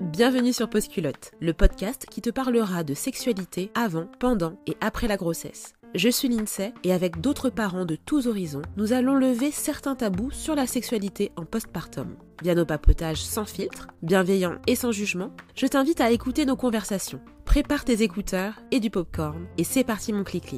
Bienvenue sur Postculotte, le podcast qui te parlera de sexualité avant, pendant et après la grossesse. Je suis Lindsay et avec d'autres parents de tous horizons, nous allons lever certains tabous sur la sexualité en postpartum. Via nos papotages sans filtre, bienveillants et sans jugement, je t'invite à écouter nos conversations. Prépare tes écouteurs et du popcorn et c'est parti mon clic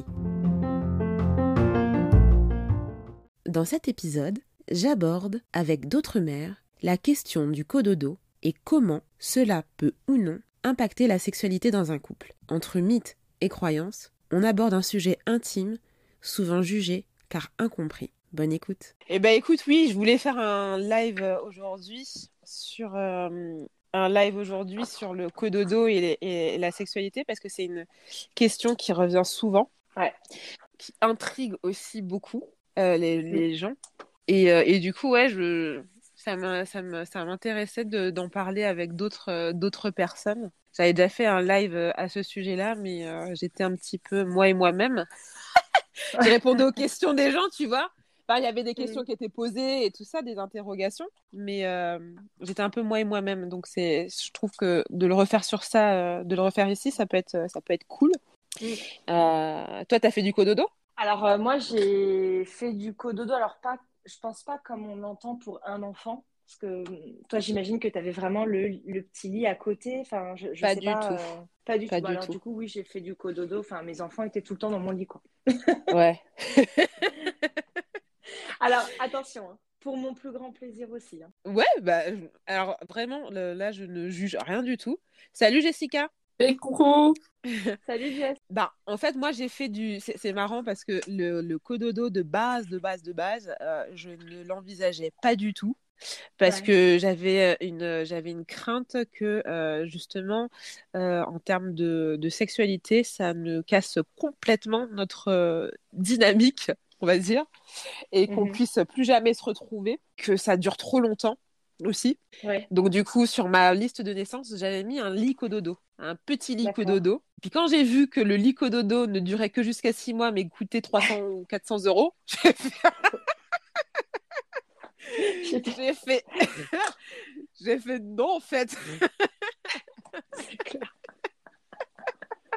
Dans cet épisode, j'aborde avec d'autres mères la question du cododo et comment cela peut ou non impacter la sexualité dans un couple. Entre mythes et croyances, on aborde un sujet intime, souvent jugé car incompris. Bonne écoute. Eh ben écoute, oui, je voulais faire un live euh, aujourd'hui sur euh, un live aujourd'hui sur le cododo et, et, la sexualité parce que c'est une question qui revient souvent, qui intrigue aussi beaucoup euh, les, les, gens. Et, et, du coup, ouais, je, ça m'intéressait d'en parler avec d'autres euh, d'autres personnes. J'avais déjà fait un live euh, à ce sujet-là, mais euh, j'étais un petit peu moi et moi-même. J'ai répondu aux questions des gens, tu vois. il y avait des questions qui étaient posées et tout ça, des interrogations, mais j'étais un peu moi et moi-même. Donc, c'est, je trouve que de le refaire sur ça, de le refaire ici, ça peut être, ça peut être cool. toi, tu as fait du cododo? Alors, moi, j'ai fait du cododo. Alors, pas je pense pas comme on l'entend pour un enfant. Parce que toi, j'imagine que tu avais vraiment le, le, petit lit à côté. Enfin, je, pas, sais du pas, euh, pas du pas tout. Du Alors, tout. du coup, oui, j'ai fait du cododo. Enfin, mes enfants étaient tout le temps dans mon lit, quoi. ouais. Alors, attention, hein, pour mon plus grand plaisir aussi. Hein. Ouais, bah, alors vraiment, là, je ne juge rien du tout. Salut Jessica. Et coucou Salut Jess Bah, en fait, moi, j'ai fait du... C'est marrant parce que le, le, cododo de base, de base, de base, euh, je ne l'envisageais pas du tout. Parce ouais. que j'avais une, j'avais une crainte que, euh, justement, euh, en termes de, de, sexualité, ça ne casse complètement notre euh, dynamique, on va dire, et qu'on Mhm. puisse plus jamais se retrouver, que ça dure trop longtemps aussi. Ouais. Donc du coup, sur ma liste de naissance, j'avais mis un lit cododo, un petit lit cododo. Puis quand j'ai vu que le lit cododo ne durait que jusqu'à 6 mois, mais coûtait 300 ou 400 euros, j'ai fait... j'ai fait... j'ai fait non en fait.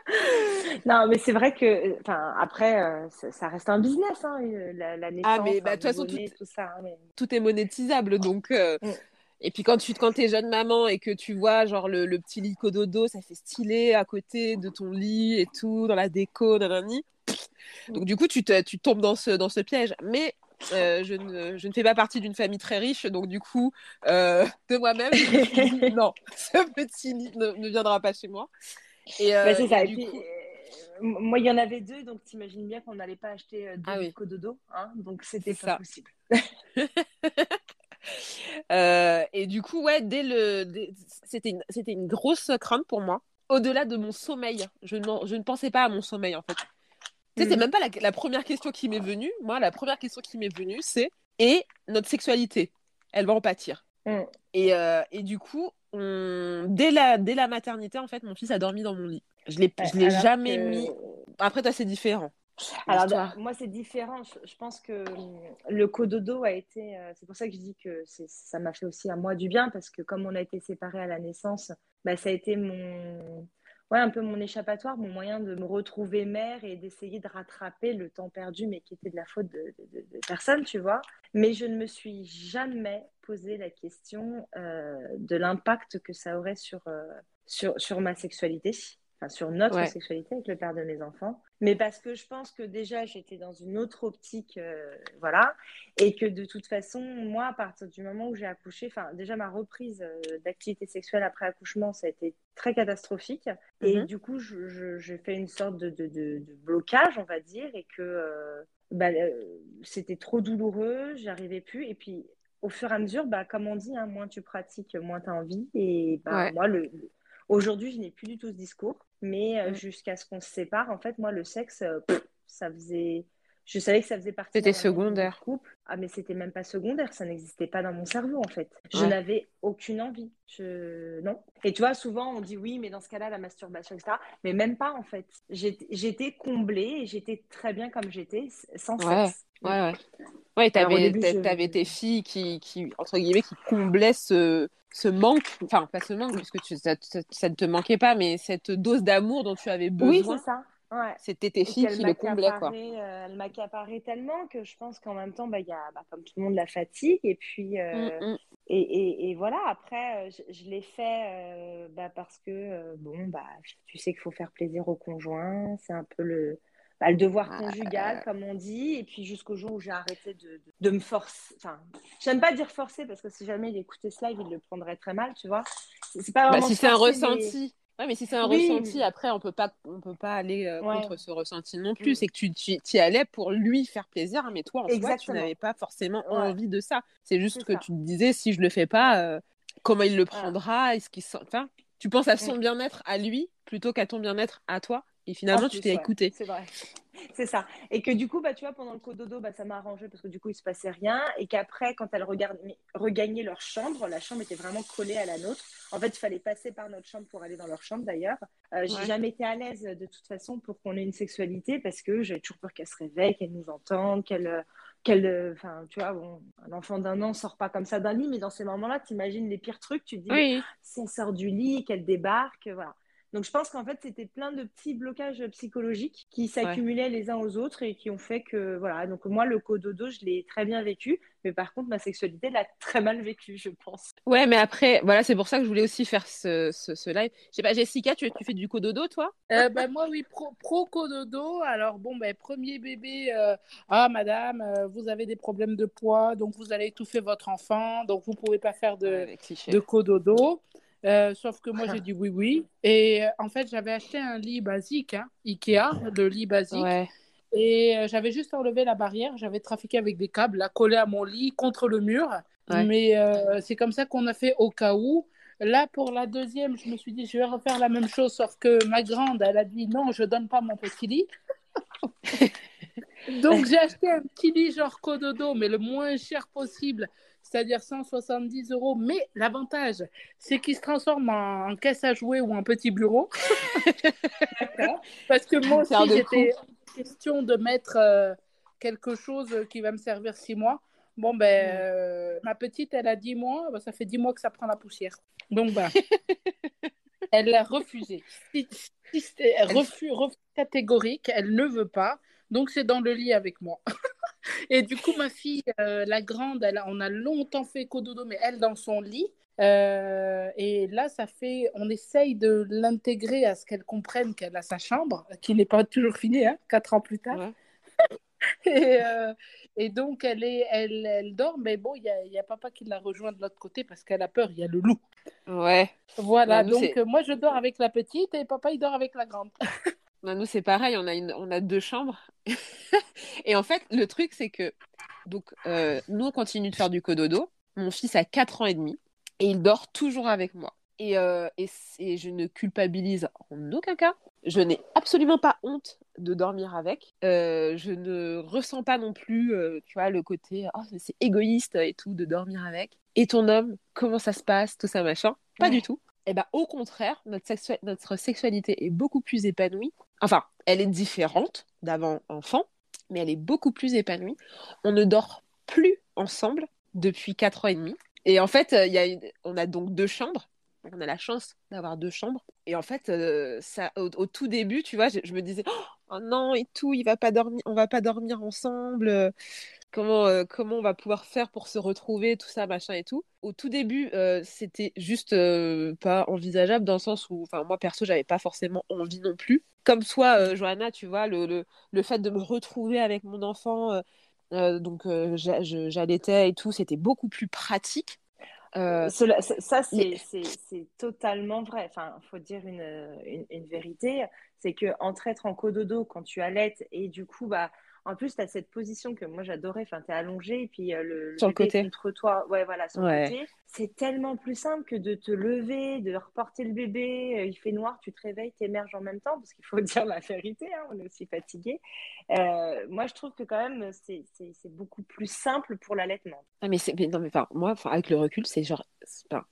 Non, mais c'est vrai que, enfin, après, euh, ça, ça reste un business, hein, la, la naissance, Ah mais bah, toute façon, nouveau-né, tout, tout ça. hein, mais- tout est monétisable, donc... euh, Mm. Et puis quand tu quand es jeune maman et que tu vois genre le, le petit lit cododo, ça fait stylé à côté de ton lit et tout, dans la déco, nanani. Donc du coup, tu, te, tu tombes dans ce, dans ce piège. Mais euh, je, ne, je ne fais pas partie d'une famille très riche, donc du coup, euh, de moi-même, non, ce petit lit ne, ne viendra pas chez moi. Et, Bah, c'est ça. et Et du puis, coup- moi, il y en avait deux, donc t'imagines bien qu'on n'allait pas acheter euh, deux Ah oui. cododo, hein, donc c'était pas ça. possible. Euh, et du coup, ouais, dès le, dès- c'était une, c'était une grosse crainte pour moi. Au-delà de mon sommeil, je, je ne pensais pas à mon sommeil en fait. Tu sais, c'est Mhm. même pas la, la première question qui m'est venue. Moi, la première question qui m'est venue, c'est et notre sexualité, elle va en pâtir. Mm. Et, euh, et du coup, on- dès, la, dès la maternité, en fait, mon fils a dormi dans mon lit. Je l'ai, je l'ai jamais que- mis. Après, toi, c'est différent. Alors, moi, c'est différent. Je, je pense que hum, le cododo a été. euh, c'est pour ça que je dis que ça m'a fait aussi à moi du bien, parce que comme on a été séparés à la naissance, bah, ça a été mon. Ouais, un peu mon échappatoire, mon moyen de me retrouver mère et d'essayer de rattraper le temps perdu, mais qui était de la faute de, de- de- de personne, tu vois. Mais je ne me suis jamais posé la question euh, de l'impact que ça aurait sur, euh, sur, sur ma sexualité, enfin sur notre Ouais. sexualité avec le père de mes enfants. Mais parce que je pense que déjà j'étais dans une autre optique, euh, voilà, et que de toute façon, moi, à partir du moment où j'ai accouché, enfin déjà ma reprise euh, d'activité sexuelle après accouchement, ça a été très catastrophique. Et Mhm. du coup, j'ai fait une sorte de, de- de- de blocage, on va dire, et que euh, bah, c'était trop douloureux, j'arrivais plus. Et puis, au fur et à mesure, bah, comme on dit, hein, moins tu pratiques, moins tu as envie. Et bah, Ouais. moi, le- aujourd'hui, je n'ai plus du tout ce discours. Mais euh, Mm. jusqu'à ce qu'on se sépare, en fait, moi, le sexe, euh, pff, ça faisait Je savais que ça faisait partie C'était secondaire. Couple. Ah, mais c'était même pas secondaire, ça n'existait pas dans mon cerveau en fait. Je n'avais aucune envie. Je... Non. Et tu vois, souvent on dit oui, mais dans ce cas-là, la masturbation, etc. Mais même pas en fait. J'étais comblée et j'étais très bien comme j'étais, sans sexe. Ouais, ouais. Ouais, t'avais, avais tes filles qui, qui, entre guillemets, qui comblaient ce, ce manque, enfin, pas ce manque, puisque tu, ça, ça, ne te manquait pas, mais cette dose d'amour dont tu avais besoin. Oui, c'est ça. C'était tes filles qui le comblaient. Quoi. Euh, elle m'accaparait tellement que je pense qu'en même temps, bah, il y a, bah, comme tout le monde, la fatigue. Et puis, euh, mm, mm. et, et, et, voilà, après, euh, je, je l'ai fait bah, parce que, bon, bah, tu sais qu'il faut faire plaisir au conjoint. C'est un peu le, bah, le devoir conjugal, comme on dit. Et puis, jusqu'au jour où j'ai arrêté de, de, me forcer. Enfin, j'aime pas dire forcer parce que si jamais il écoutait cela, il le prendrait très mal, tu vois. C'est pas bah, si c'est un ressenti. Ouais, mais si c'est un ressenti, après, on peut pas, on peut pas aller euh, contre ce ressenti non plus. Mm. C'est que tu, tu y allais pour lui faire plaisir, mais toi, en soi, tu n'avais pas forcément envie de ça. C'est juste que tu te disais, si je le fais pas, euh, comment il le prendra? Est-ce qu'il enfin, tu penses à son bien-être à lui plutôt qu'à ton bien-être à toi? Et finalement, tu t'es écouté. C'est vrai. C'est ça. Et que du coup, bah, tu vois, pendant le cododo, bah, ça m'a arrangé parce que du coup, il se passait rien. Et qu'après, quand elles regagnaient leur chambre, la chambre était vraiment collée à la nôtre. En fait, il fallait passer par notre chambre pour aller dans leur chambre d'ailleurs. Euh, J'ai jamais été à l'aise de toute façon pour qu'on ait une sexualité parce que j'avais toujours peur qu'elle se réveille, qu'elle nous entende, qu'elle. qu'elle enfin, tu vois, bon, un enfant d'un an sort pas comme ça d'un lit, mais dans ces moments-là, tu imagines les pires trucs. Tu te dis, oui. si elle sort du lit, qu'elle débarque, voilà. Donc je pense qu'en fait, c'était plein de petits blocages psychologiques qui s'accumulaient les uns aux autres et qui ont fait que, voilà, donc moi, le cododo, je l'ai très bien vécu, mais par contre, ma sexualité l'a très mal vécu, je pense. Ouais, mais après, voilà, c'est pour ça que je voulais aussi faire ce, ce, live. Je sais pas, Jessica, tu, tu fais du cododo, toi? Euh, ben, Moi, oui, pro, pro, cododo. Alors, bon, ben, premier bébé, euh, ah, madame, euh, vous avez des problèmes de poids, donc vous allez étouffer votre enfant, donc vous pouvez pas faire de, de cododo. Euh, sauf que moi, j'ai dit oui, oui. Et euh, en fait, j'avais acheté un lit basique, hein, Ikea, le lit basique. Et euh, j'avais juste enlevé la barrière. J'avais trafiqué avec des câbles, là, collé à mon lit contre le mur. Mais c'est comme ça qu'on a fait au cas où. Là, pour la deuxième, je me suis dit, je vais refaire la même chose, sauf que ma grande, elle a dit non, je donne pas mon petit lit. Donc, j'ai acheté un petit lit genre Cododo, mais le moins cher possible c'est-à-dire 170 euros. Mais l'avantage, c'est qu'il se transforme en, caisse à jouer ou en petit bureau. Parce que moi aussi, j'étais question de mettre euh, quelque chose qui va me servir six mois. Bon, ben, euh, ma petite, elle a 10 mois. Ben, ça fait 10 mois que ça prend la poussière. Donc, ben, elle a refusé. refus, refus catégorique. Elle ne veut pas. Donc, c'est dans le lit avec moi. Et du coup, ma fille, euh, la grande, elle on a longtemps fait cododo, mais elle dans son lit. Euh, et là, ça fait, on essaye de l'intégrer à ce qu'elle comprenne qu'elle a sa chambre, qui n'est pas toujours finie, hein, quatre ans plus tard. et, euh, et, donc, elle, est, elle, elle dort, mais bon, il y, y a, papa qui la rejoint de l'autre côté parce qu'elle a peur, il y a le loup. Ouais. Voilà, donc moi, je dors avec la petite et papa, il dort avec la grande. nous, c'est pareil, on a, une, on a deux chambres. et en fait, le truc, c'est que donc, euh, nous, on continue de faire du cododo. Mon fils a 4 ans et demi et il dort toujours avec moi. Et, euh, et, je ne culpabilise en aucun cas. Je n'ai absolument pas honte de dormir avec. Euh, je ne ressens pas non plus, tu vois, le côté oh, c'est égoïste et tout de dormir avec. Et ton homme, comment ça se passe, tout ça machin? Pas du tout. Et eh ben, au contraire, notre, notre sexualité est beaucoup plus épanouie Enfin, elle est différente d'avant enfant, mais elle est beaucoup plus épanouie. On ne dort plus ensemble depuis 4 ans et demi. Et en fait, il y a on a donc deux chambres. On a la chance d'avoir deux chambres. Et en fait, euh, ça, au, tout début, tu vois, je, me disais, oh non, et tout, il va pas dormir, on va pas dormir ensemble comment, euh, comment on va pouvoir faire pour se retrouver, tout ça, machin et tout. Au tout début, euh, c'était juste euh, pas envisageable dans le sens où, enfin, moi perso, j'avais pas forcément envie non plus. Comme toi, Johanna, tu vois, le, le, le, fait de me retrouver avec mon enfant, donc j'allaitais et tout, c'était beaucoup plus pratique. Ça, c'est totalement vrai. Enfin, faut dire une, une, une vérité, c'est que entre être en cododo quand tu allaites et du coup, bah, En plus, tu as cette position que moi j'adorais. Enfin, tu es allongé et puis euh, le, sur le côté contre toi. Ouais, voilà, sur ouais. le côté. C'est tellement plus simple que de te lever, de reporter le bébé. Il fait noir, tu te réveilles, tu émerges en même temps parce qu'il faut dire la vérité. Hein, on est aussi fatigué. Euh, moi, je trouve que quand même, c'est beaucoup plus simple pour l'allaitement. Ah, mais, mais non, mais enfin, moi, avec le recul, c'est genre,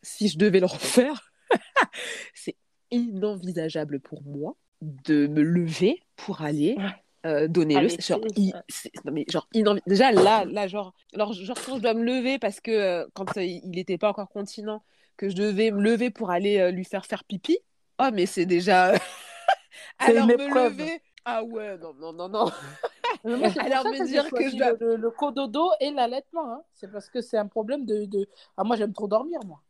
si je devais le refaire, c'est inenvisageable pour moi de me lever pour aller euh, donner le genre, i, non, mais genre déjà là là genre alors genre quand je dois me lever parce que euh, quand euh, il n'était pas encore continent que je devais me lever pour aller euh, lui faire faire pipi oh mais c'est déjà alors me lever ah ouais non non non non moi, Alors me dire que je dois... le, le cododo et l'allaitement, hein. c'est parce que c'est un problème de, de... Ah, moi j'aime trop dormir moi.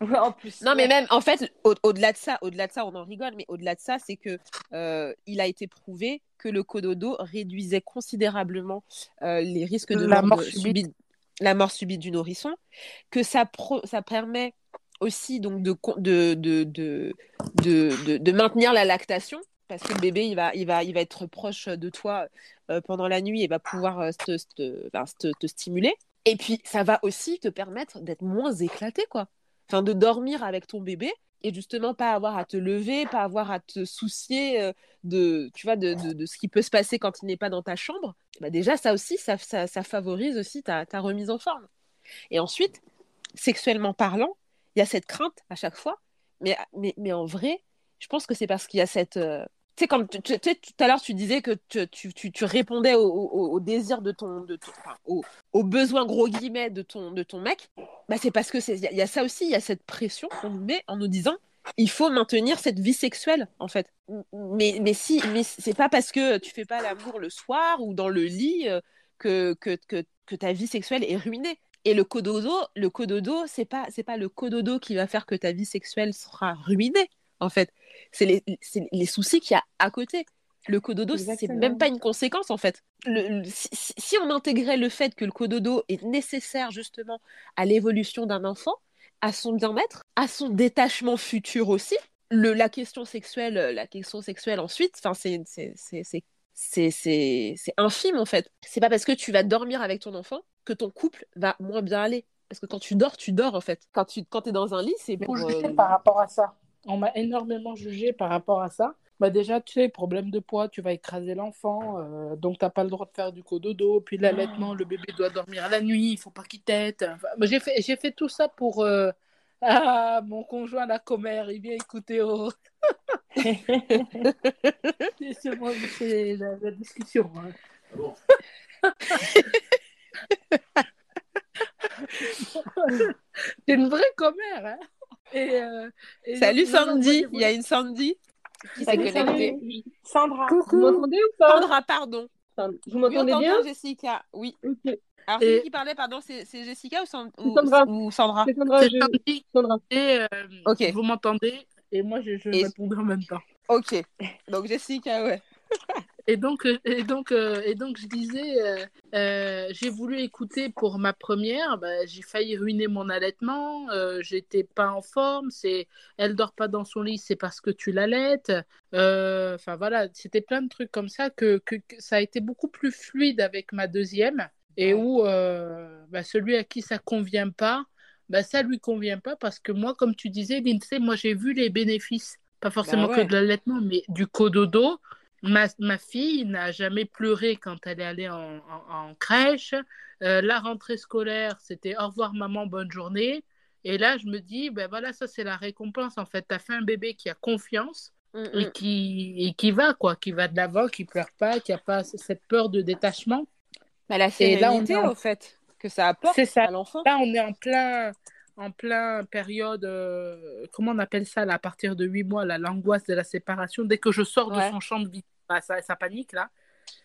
en plus. Non, mais même, en fait, au-delà de ça, au-delà de ça, on en rigole, mais au-delà de ça, c'est que euh, il a été prouvé que le cododo réduisait considérablement euh, les risques de la mort, subite. subite, la mort subite du nourrisson, que ça, pro, ça permet aussi donc de, de, de, de, de, de maintenir la lactation parce que le bébé il va, il va, il va être proche de toi euh, pendant la nuit et va pouvoir euh, te, te, enfin, te, te, stimuler. Et puis ça va aussi te permettre d'être moins éclaté, quoi. Enfin, de dormir avec ton bébé et justement pas avoir à te lever, pas avoir à te soucier euh, de, tu vois, de, de, ce qui peut se passer quand il n'est pas dans ta chambre. Bah déjà, ça aussi, ça, ça, favorise aussi ta, ta remise en forme. Et ensuite, sexuellement parlant, il y a cette crainte à chaque fois. Mais, mais, mais en vrai, je pense que c'est parce qu'il y a cette, euh, tu sais, comme tout à l'heure, tu disais que tu, répondais au, au, au, désir de ton, de ton au, aux besoins gros guillemets de ton, de ton mec. Bah, c'est parce que il y, a ça aussi, il y a cette pression qu'on nous met en nous disant, il faut maintenir cette vie sexuelle, en fait. Mais, mais si, mais c'est pas parce que tu fais pas l'amour le soir ou dans le lit euh, que, que, que, que ta vie sexuelle est ruinée. Et le cododo, le cododo, c'est pas, c'est pas le cododo qui va faire que ta vie sexuelle sera ruinée en fait. C'est les, les, soucis qu'il y a à côté. Le cododo, c'est même pas une conséquence, en fait. Le, le, si, si, on intégrait le fait que le cododo est nécessaire, justement, à l'évolution d'un enfant, à son bien-être, à son détachement futur aussi, le, la question sexuelle, la question sexuelle ensuite, c'est infime, en fait. C'est pas parce que tu vas dormir avec ton enfant que ton couple va moins bien aller. Parce que quand tu dors, tu dors, en fait. Quand tu quand es dans un lit, c'est pour... Euh... par rapport à ça? On m'a énormément jugé par rapport à ça. Bah déjà, tu sais, problème de poids, tu vas écraser l'enfant, euh, donc tu n'as pas le droit de faire du cododo. Puis l'allaitement, le bébé doit dormir la nuit, il faut pas qu'il tète. Enfin, j'ai fait, j'ai fait tout ça pour euh... ah, mon conjoint, la commère, il vient écouter au. c'est la, la, discussion. Hein. Bon. c'est une vraie commère, hein et, euh, et Salut Sandy, il y a une Sandy qui s'est connectée. Sandra, Coucou. vous m'entendez ou pas Sandra, pardon. Vous m'entendez oui, bien Jessica, oui. Okay. Alors, et... qui parlait, pardon, c'est Jessica ou, San... ou Sandra ou Sandra? C'est Sandra, je... Sandra. Et euh, okay. vous m'entendez? Et moi je, je et... répondrai en même temps. Ok, donc Jessica, ouais. Et donc, et donc, euh, et donc, je disais, euh, euh, j'ai voulu écouter pour ma première. Bah, j'ai failli ruiner mon allaitement. Euh, J'étais pas en forme. C'est, elle dort pas dans son lit, c'est parce que tu l'allaites. Enfin voilà, c'était plein de trucs comme ça que, que, que, ça a été beaucoup plus fluide avec ma deuxième et où bah, celui à qui ça convient pas, bah, ça lui convient pas parce que moi, comme tu disais, Lindsay, moi j'ai vu les bénéfices, pas forcément ouais. que de l'allaitement, mais du cododo. Ma, ma, fille n'a jamais pleuré quand elle est allée en, en, en crèche. Euh, la rentrée scolaire, c'était au revoir maman, bonne journée. Et là, je me dis, ben voilà, ça c'est la récompense. En fait, tu as fait un bébé qui a confiance mm -hmm. et, qui, et qui va, quoi, qui va de l'avant, qui pleure pas, qui a pas cette peur de détachement. Bah, la sérénité, et là, on est en... au fait, que ça apporte ça. à l'enfant. Là, on est en plein, en plein période, euh, comment on appelle ça, là, à partir de 8 mois, l'angoisse de la séparation. Dès que je sors ouais. de son champ de vie, bah, ça, ça, panique là.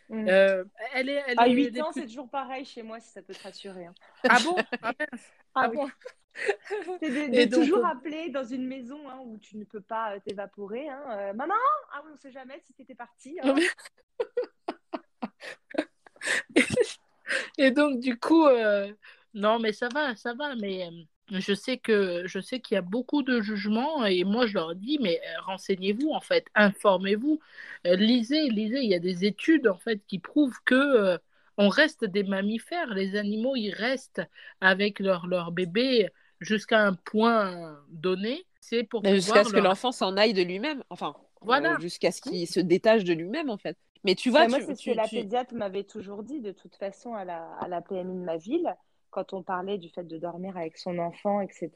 Mmh. Euh, elle est, elle à est 8 ans, c'est toujours pareil chez moi, si ça peut te rassurer. Hein. Ah bon? Ah, ah, ah bon? De toujours donc... appeler dans une maison hein, où tu ne peux pas t'évaporer. Hein. Euh, Maman Ah oui, on ne sait jamais si tu étais partie. Et donc, du coup, euh... non, mais ça va, ça va. Mais je sais que je sais qu'il y a beaucoup de jugements et moi je leur dis mais euh, renseignez-vous en fait, informez-vous, euh, lisez, lisez. Il y a des études en fait qui prouvent que euh, on reste des mammifères. Les animaux ils restent avec leur leur bébé jusqu'à un point donné. C'est pour jusqu'à ce que l'enfant s'en aille de lui-même. Enfin, voilà. jusqu'à ce qu'il se détache de lui-même en fait. Mais tu vois, moi c'est ce que la pédiatre m'avait toujours dit de toute façon à la, à la PMI de ma ville quand on parlait du fait de dormir avec son enfant, etc.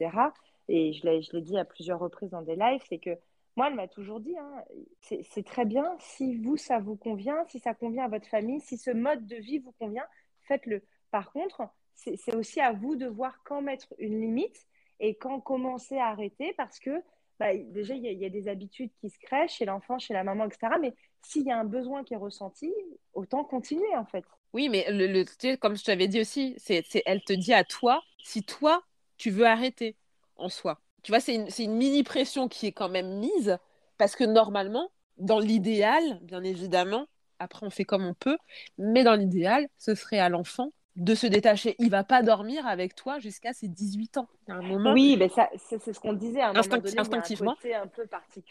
Et je l'ai dit à plusieurs reprises dans des lives, c'est que moi, elle m'a toujours dit, hein, c'est très bien, si vous, ça vous convient, si ça convient à votre famille, si ce mode de vie vous convient, faites-le. Par contre, c'est aussi à vous de voir quand mettre une limite et quand commencer à arrêter parce que bah, déjà, il y, a des habitudes qui se créent chez l'enfant, chez la maman, etc. Mais s'il y a un besoin qui est ressenti, autant continuer en fait. Oui, mais le, comme je t'avais dit aussi, c'est, elle te dit à toi si toi, tu veux arrêter en soi. Tu vois, c'est une, une mini-pression qui est quand même mise parce que normalement, dans l'idéal, bien évidemment, après on fait comme on peut, mais dans l'idéal, ce serait à l'enfant de se détacher. Il va pas dormir avec toi jusqu'à ses 18 ans. un moment, oui, mais ça, c'est, ce qu'on disait. À un instinctivement,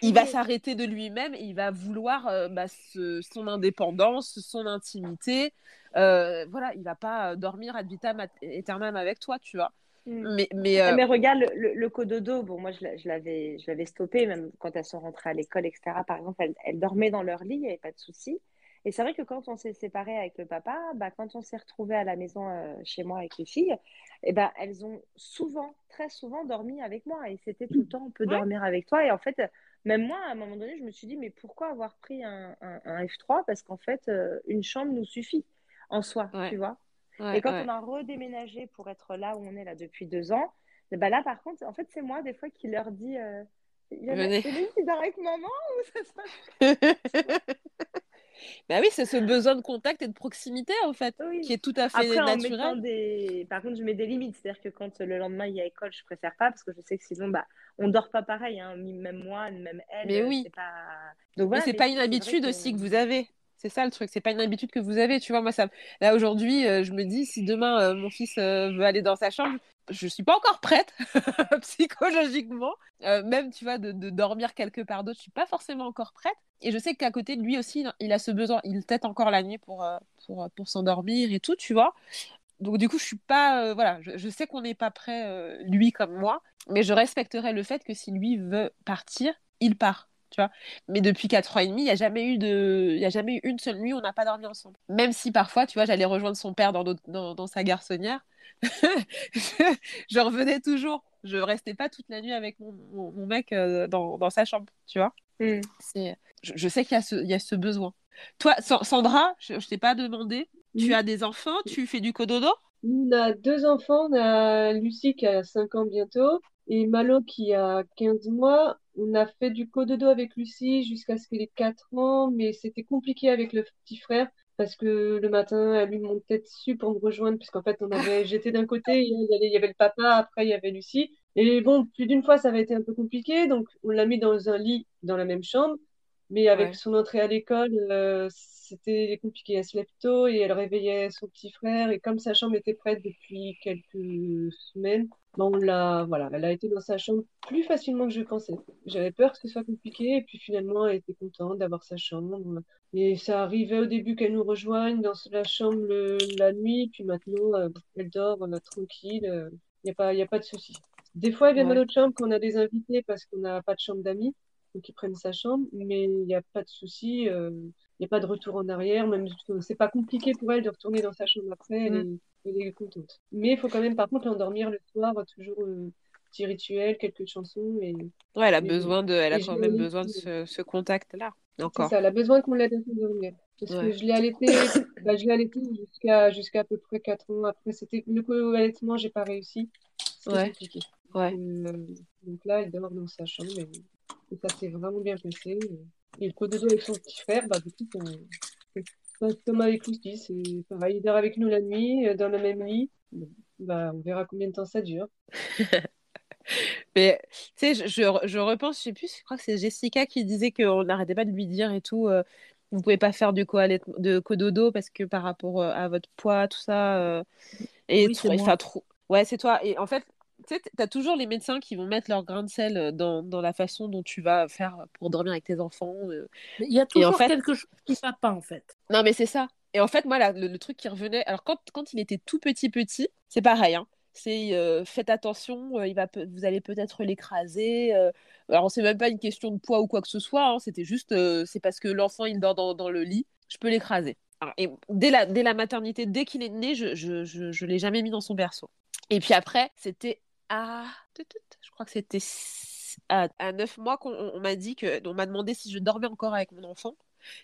il, va s'arrêter de lui-même et il va vouloir euh, bah, son indépendance, son intimité. Euh, voilà, il va pas dormir ad vitam aeternam avec toi, tu vois. Mm. Mais, mais, euh, mais, regarde, le, le, cododo, bon, moi je l'avais, je l'avais stoppé, même quand elles sont rentrées à l'école, etc. Par exemple, elles, elles dormaient dans leur lit, il n'y avait pas de souci. Et c'est vrai que quand on s'est séparé avec le papa, bah, quand on s'est retrouvé à la maison euh, chez moi avec les filles, eh ben, elles ont souvent, très souvent dormi avec moi. Et c'était tout le temps, on peut dormir avec toi. Et en fait, même moi, à un moment donné, je me suis dit, mais pourquoi avoir pris un, un, F3 Parce qu'en fait, euh, une chambre nous suffit en soi, tu vois? et quand on a redéménagé pour être là où on est là depuis deux ans, bah là, par contre, en fait, c'est moi des fois qui leur dis. Euh, il y a Venez. qui dort avec maman ou ça Bah oui, c'est ce besoin de contact et de proximité, en fait, qui est tout à fait naturel. Des... Par contre, je mets des limites. C'est-à-dire que quand le lendemain, il y a école, je préfère pas parce que je sais que sinon, bah, on dort pas pareil. Hein. Même moi, même elle. Mais oui. Pas... Donc, voilà, mais c'est pas une habitude aussi que vous avez. C'est ça le truc, c'est pas une habitude que vous avez. Tu vois, moi, ça... là aujourd'hui, euh, je me dis, si demain euh, mon fils euh, veut aller dans sa chambre, je suis pas encore prête psychologiquement. même, tu vois, de, dormir quelque part d'autre, je suis pas forcément encore prête. Et je sais qu'à côté de lui aussi, il a ce besoin. Il tête encore la nuit pour, pour, pour s'endormir et tout, tu vois. Donc, du coup, je suis pas. voilà, je, je sais qu'on n'est pas prêt, lui comme moi, mais je respecterai le fait que si lui veut partir, il part vois. Mais depuis 4 ans et demi, il n'y a jamais eu de, il y a jamais eu une seule nuit où on n'a pas dormi ensemble. Même si parfois, tu vois, j'allais rejoindre son père dans, dans, dans sa garçonnière, je revenais toujours. Je restais pas toute la nuit avec mon, mon, mec euh, dans, dans, sa chambre, tu vois. Mm. C'est, je, sais qu'il y, a ce, il y a ce besoin. Toi, Sandra, je, je t'ai pas demandé. Tu as des enfants, tu fais du cododo? On a deux enfants, on a Lucie qui a 5 ans bientôt et Malo qui a 15 mois. On a fait du cododo avec Lucie jusqu'à ce qu'elle ait 4 ans, mais c'était compliqué avec le petit frère parce que le matin, elle lui montait dessus pour me rejoindre, puisqu'en fait, on avait, j'étais d'un côté, il y, avait, il y avait le papa, après, il y avait Lucie. Et bon, plus d'une fois, ça avait été un peu compliqué, donc on l'a mis dans un lit dans la même chambre. Mais avec son entrée à l'école, euh, c'était compliqué. Elle se lève tôt et elle réveillait son petit frère. Et comme sa chambre était prête depuis quelques semaines, bon, là, voilà, elle a été dans sa chambre plus facilement que je pensais. J'avais peur que ce soit compliqué. Et puis finalement, elle était contente d'avoir sa chambre. Et ça arrivait au début qu'elle nous rejoigne dans la chambre la nuit. Puis maintenant, euh, elle dort tranquille. Il euh, n'y a, pas, y a pas de souci. Des fois, elle vient dans notre chambre quand on a des invités parce qu'on n'a pas de chambre d'amis qui prennent sa chambre, mais il n'y a pas de souci, euh, il n'y a pas de retour en arrière, même c'est pas compliqué pour elle de retourner dans sa chambre après, elle, mm. Contente. Mais il faut quand même par contre l'endormir le soir, toujours un petit rituel, quelques chansons. Et, ouais, elle a besoin de, elle a quand même besoin de ce, contact-là. Encore. ça, elle a besoin qu'on l'aide à s'endormir. Parce que je l'ai allaité, bah, je l'ai allaité jusqu'à jusqu'à à peu près 4 ans. Après, c'était le co-allaitement, j'ai pas réussi. C'était compliqué. Ouais. Euh, donc là, elle dort dans sa chambre. Et ça s'est vraiment bien passé. Et le cododo avec son petit frère, bah, du coup, comme avec Lucie, c'est pareil. Il dort avec nous la nuit, euh, dans le même lit. Bah, on verra combien de temps ça dure. Mais tu sais, je, je, repense, je sais plus, je crois que c'est Jessica qui disait qu'on n'arrêtait pas de lui dire et tout, euh, vous pouvez pas faire du de cododo parce que par rapport euh, à votre poids, tout ça. et oui, c'est trop. Ouais, c'est toi. Et en fait, tu sais, t'as toujours les médecins qui vont mettre leur grain de sel dans, dans la façon dont tu vas faire pour dormir avec tes enfants. euh. Il y a toujours quelque chose qui ne va pas, en fait. Non, mais c'est ça. Et en fait, moi, là, le, le truc qui revenait. Alors, quand, quand il était tout petit, petit, c'est pareil. Hein. C'est euh, faites attention, euh, il va vous allez peut-être l'écraser. euh. Alors, c'est même pas une question de poids ou quoi que ce soit. hein. C'était juste, euh, c'est parce que l'enfant, il dort dans, dans le lit, je peux l'écraser. Et dès la, dès la maternité, dès qu'il est né, je, je, je, je l'ai jamais mis dans son berceau. Et puis après, c'était à. Je crois que c'était à, à 9 mois qu'on on m'a dit que. On m'a demandé si je dormais encore avec mon enfant,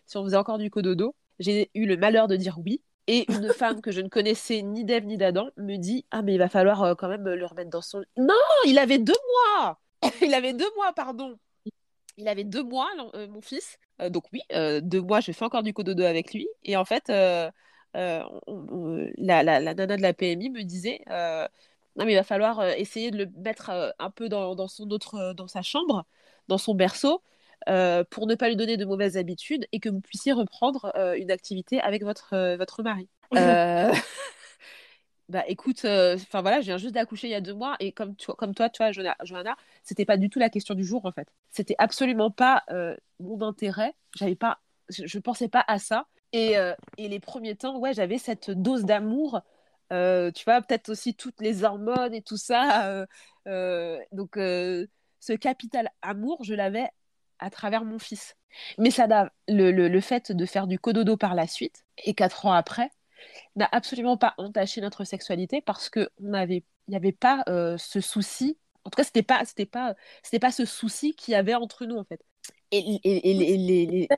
si on faisait encore du cododo. J'ai eu le malheur de dire oui. Et une femme que je ne connaissais ni d'Ève ni d'Adam me dit Ah, mais il va falloir euh, quand même le remettre dans son. Non, il avait deux mois Il avait deux mois, pardon il avait deux mois, euh, mon fils. Euh, donc oui, euh, deux mois, je fais encore du cododo avec lui. Et en fait, euh, euh, on- on- la, la, la nana de la PMI me disait, euh, non mais il va falloir euh, essayer de le mettre euh, un peu dans, dans son autre, euh, dans sa chambre, dans son berceau, euh, pour ne pas lui donner de mauvaises habitudes et que vous puissiez reprendre euh, une activité avec votre, euh, votre mari. Bah écoute, enfin voilà, je viens juste d'accoucher il y a deux mois et comme, toi- comme toi, tu vois, Johanna, c'était pas du tout la question du jour en fait. C'était absolument pas mon intérêt. J'avais pas, je, je pensais pas à ça. Et, et les premiers temps, ouais, j'avais cette dose d'amour. Euh, tu vois, peut-être aussi toutes les hormones et tout ça. euh, euh, donc ce capital amour, je l'avais à travers mon fils. Mais ça le, le, le fait de faire du cododo par la suite et quatre ans après n'a absolument pas entaché notre sexualité parce que on avait, il n'y avait pas ce souci. En tout cas, c'était pas, pas, pas ce souci qu'il y avait entre nous en fait. Et, et- et les, les- les-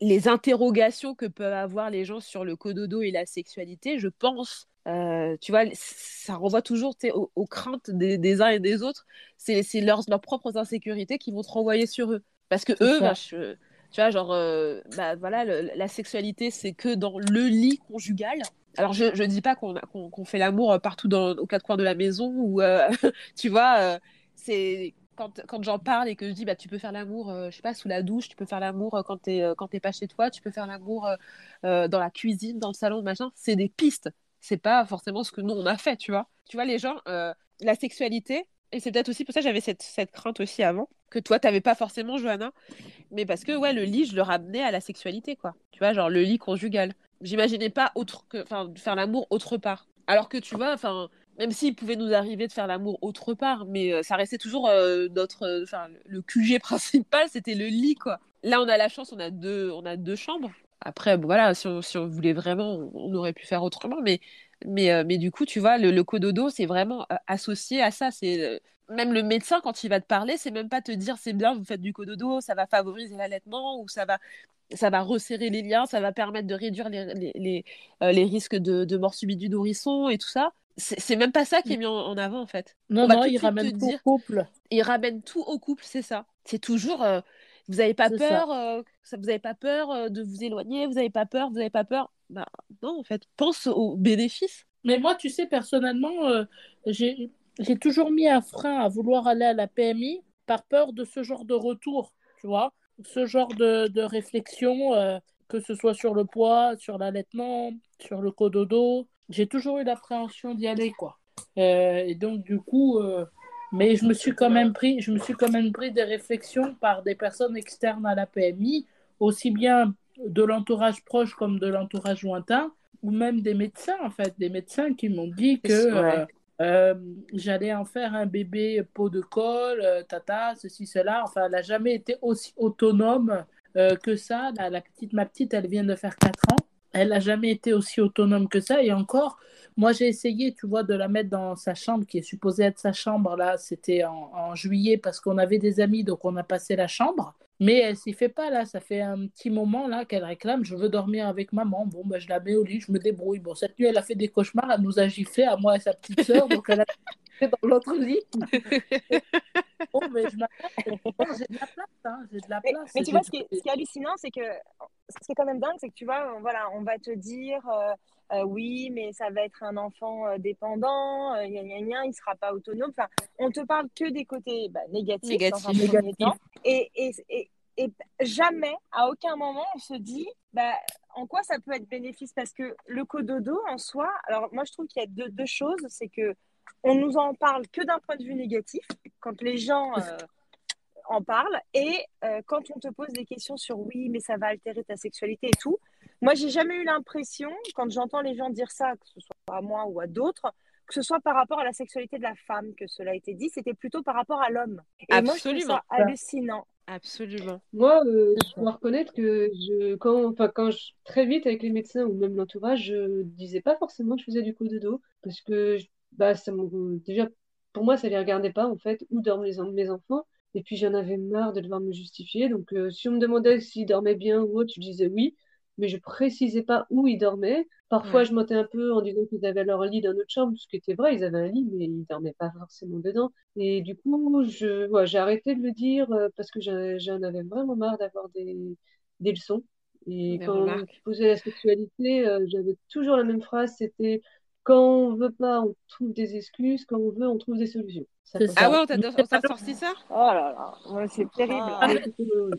les interrogations que peuvent avoir les gens sur le cododo et la sexualité, je pense, euh, tu vois, ça renvoie toujours aux, aux craintes des, des uns et des autres. C'est leurs, leurs propres insécurités qui vont te renvoyer sur eux. Parce que eux, bah, je- tu vois, genre, euh, bah, voilà, le- la sexualité, c'est que dans le lit conjugal. Alors, je ne dis pas qu'on qu'on fait l'amour partout dans, aux quatre coins de la maison, ou, euh, tu vois, euh, c'est quand, quand j'en parle et que je dis, bah, tu peux faire l'amour, euh, je sais pas, sous la douche, tu peux faire l'amour euh, quand tu n'es pas chez toi, tu peux faire l'amour euh, euh, dans la cuisine, dans le salon, machin, c'est des pistes. C'est pas forcément ce que nous, on a fait, tu vois. Tu vois, les gens, euh, la sexualité, et c'est peut-être aussi pour ça que j'avais cette, cette crainte aussi avant, que toi, t'avais pas forcément, Johanna, mais parce que, ouais, le lit, je le ramenais à la sexualité, quoi. Tu vois, genre le lit conjugal. J'imaginais pas autre que, enfin, faire l'amour autre part. Alors que, tu vois, enfin, même s'il pouvait nous arriver de faire l'amour autre part, mais euh, ça restait toujours euh, notre, enfin, le QG principal, c'était le lit, quoi. Là, on a la chance, on a deux, on a deux chambres. Après, bon, voilà, si on, si on voulait vraiment, on, aurait pu faire autrement, mais, mais, euh, mais du coup, tu vois, le, le cododo, c'est vraiment euh, associé à ça. C'est euh, même le médecin, quand il va te parler, c'est même pas te dire c'est bien, vous faites du cododo, ça va favoriser l'allaitement ou ça va, ça va resserrer les liens, ça va permettre de réduire les, les, les, euh, les risques de, de mort subite du nourrisson et tout ça. C'est même pas ça qui est mis en, en avant en fait. Non, On non, il ramène tout dire- au couple. Il ramène tout au couple, c'est ça. C'est toujours, euh, vous avez pas C'est peur, euh, ça, vous avez pas peur euh, de vous éloigner, vous avez pas peur, vous avez pas peur? Bah non, en fait, pense aux bénéfices. Mais moi, tu sais, personnellement, euh, j'ai j'ai toujours mis un frein à vouloir aller à la PMI par peur de ce genre de retour, tu vois, ce genre de, de réflexion, euh, que ce soit sur le poids, sur l'allaitement, sur le cododo. J'ai toujours eu l'appréhension d'y aller, quoi. Euh, et donc, du coup, euh, mais je me suis quand même pris, je me suis quand même pris des réflexions par des personnes externes à la PMI, aussi bien de l'entourage proche comme de l'entourage lointain, ou même des médecins, en fait, des médecins qui m'ont dit que Ouais. euh, euh, j'allais en faire un bébé pot de colle, euh, tata, ceci, cela. Enfin, elle n'a jamais été aussi autonome que ça. La, la petite, ma petite, elle vient de faire 4 ans. Elle n'a jamais été aussi autonome que ça. Et encore, moi, j'ai essayé, tu vois, de la mettre dans sa chambre, qui est supposée être sa chambre. Là, c'était en, juillet parce qu'on avait des amis, donc on a passé la chambre. Mais elle s'y fait pas, là. Ça fait un petit moment, là, qu'elle réclame Je veux dormir avec maman. Bon, ben, je la mets au lit, je me débrouille. Bon, cette nuit, elle a fait des cauchemars. Elle nous a giflé, à moi et sa petite sœur. Donc, elle a dans l'autre lit. Bon, mais je. Bon, J'ai de la place, hein. J'ai de la Mais, place. mais tu vois, ce qui, est, ce qui est hallucinant, c'est que ce qui est quand même dingue, c'est que tu vois, on- voilà, on va te dire euh, euh, oui, mais ça va être un enfant euh, dépendant, euh, gna, gna, gna, il ne sera pas autonome. Enfin, on te parle que des côtés bah, négatifs, dans un Négatifs. premier Négatifs. temps. Et, et, et, et jamais, à aucun moment, on se dit bah, en quoi ça peut être bénéfice? Parce que le cododo en soi, alors moi je trouve qu'il y a deux, deux choses. C'est que on nous en parle que d'un point de vue négatif, quand les gens euh, en parlent, et euh, quand on te pose des questions sur oui, mais ça va altérer ta sexualité et tout. Moi, j'ai jamais eu l'impression, quand j'entends les gens dire ça, que ce soit à moi ou à d'autres, que ce soit par rapport à la sexualité de la femme que cela a été dit, c'était plutôt par rapport à l'homme. Et moi, je trouve Absolument. ça hallucinant. Absolument. Moi, euh, je dois reconnaître que je, quand, enfin, quand je, très vite avec les médecins ou même l'entourage, je disais pas forcément que je faisais du coup de dos parce que je- bah, ça me- déjà pour moi ça les regardait pas en fait où dorment les, mes enfants et puis j'en avais marre de devoir me justifier donc euh, si on me demandait s'ils dormaient bien ou autre, je disais oui, mais je précisais pas où ils dormaient. Parfois Ouais. je mentais un peu en disant qu'ils avaient leur lit dans notre chambre, ce qui était vrai, ils avaient un lit mais ils dormaient pas forcément dedans. Et du coup, je, ouais, j'ai arrêté de le dire euh, parce que j'en avais vraiment marre d'avoir des, des leçons. Et Des quand on me remarques. posait la sexualité, euh, j'avais toujours la même phrase, c'était quand on veut pas, on trouve des excuses, quand on veut, on trouve des solutions. Ça. Ah ouais, on t'a sorti ça? Oh là là, ouais, c'est terrible. Ah. Euh,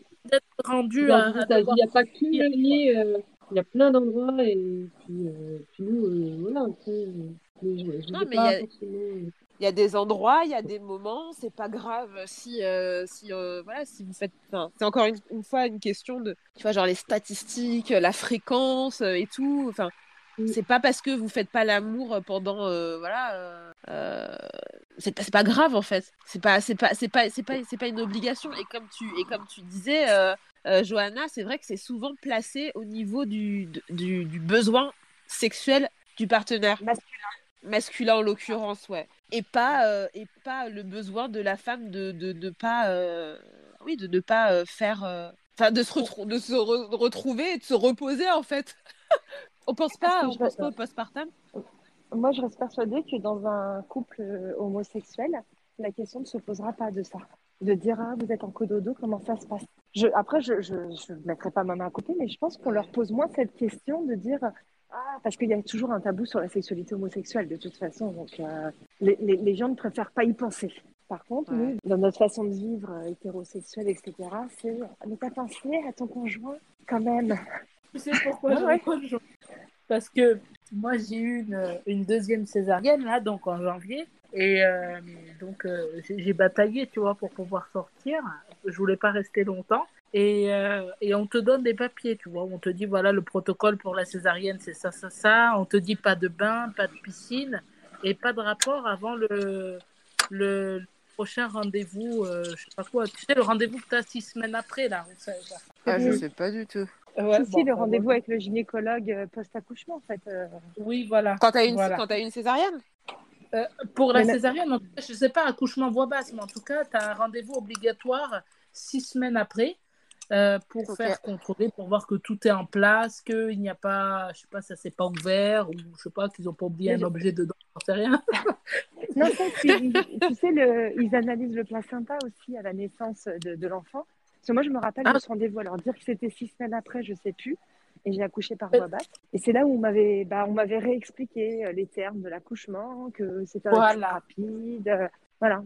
rendu à, Il n'y a pas que le lit, euh, il y a plein d'endroits et puis, euh, puis nous, euh, voilà, je, je Non, mais il y a- forcément, Il y a des endroits, il y a des moments, c'est pas grave si, euh, si, euh, voilà, si vous faites. enfin, c'est encore une, une fois une question de, tu vois, genre les statistiques, la fréquence et tout. Enfin. C'est pas parce que vous faites pas l'amour pendant, euh, voilà, euh, euh, c'est pas, grave en fait. C'est pas, c'est pas, c'est pas, c'est pas, c'est pas une obligation. Et comme tu, et comme tu disais, euh, euh, Johanna, c'est vrai que c'est souvent placé au niveau du, du, du besoin sexuel du partenaire Masculin. masculin en l'occurrence, ouais. Et pas, euh, et pas le besoin de la femme de de, de pas, euh, oui, de ne pas euh, faire, euh, enfin, de se, de se re- retrouver et de se reposer en fait. on pense pas, on pense pas au postpartum. Moi, je reste persuadée que dans un couple euh, homosexuel, la question ne se posera pas de ça. De dire, ah, vous êtes en cododo, comment ça se passe? Je, Après, je ne mettrai pas ma main à côté, mais je pense qu'on leur pose moins cette question de dire, ah, parce qu'il y a toujours un tabou sur la sexualité homosexuelle de toute façon. Donc, euh, les, les- les gens ne préfèrent pas y penser. Par contre, Ouais. nous, dans notre façon de vivre euh, hétérosexuelle, etc., c'est, mais t'as pensé à ton conjoint quand même. Tu sais pourquoi Ouais, je Parce que moi, j'ai eu une, une deuxième césarienne, là, donc en janvier. Et euh, donc, euh, j'ai bataillé, tu vois, pour pouvoir sortir. Je voulais pas rester longtemps. Et, euh, et on te donne des papiers, tu vois. On te dit, voilà, le protocole pour la césarienne, c'est ça, ça, ça. On te dit pas de bain, pas de piscine et pas de rapport avant le, le prochain rendez-vous, euh, je sais pas quoi. Tu sais, le rendez-vous que tu as six semaines après, là. ça- ça- Ah, je Oui. sais pas du tout. Ouais, si, bon, si, le rendez-vous bon. avec le gynécologue euh, post-accouchement, en fait. euh, Oui, voilà. Quand t'as une, Voilà. quand t'as une césarienne? Pour la Mais- césarienne, en tout cas, je ne sais pas, accouchement voix basse, mais en tout cas, tu as un rendez-vous obligatoire six semaines après euh, pour Ok. faire contrôler, pour voir que tout est en place, qu'il n'y a pas, je sais pas, ça s'est pas ouvert, ou je sais pas, qu'ils n'ont pas oublié Mais un je- objet dedans, j'en sais rien. Non, ça, tu, ils- tu sais, le, ils analysent le placenta aussi à la naissance de, de l'enfant. Parce que moi, je me rappelle Ah. de ce rendez-vous. Alors, dire que c'était six semaines après, je sais plus. Et j'ai accouché par Euh. voie basse. Et c'est là où on m'avait bah, on m'avait réexpliqué euh, les termes de l'accouchement, que c'était un Voilà. rapide. Voilà.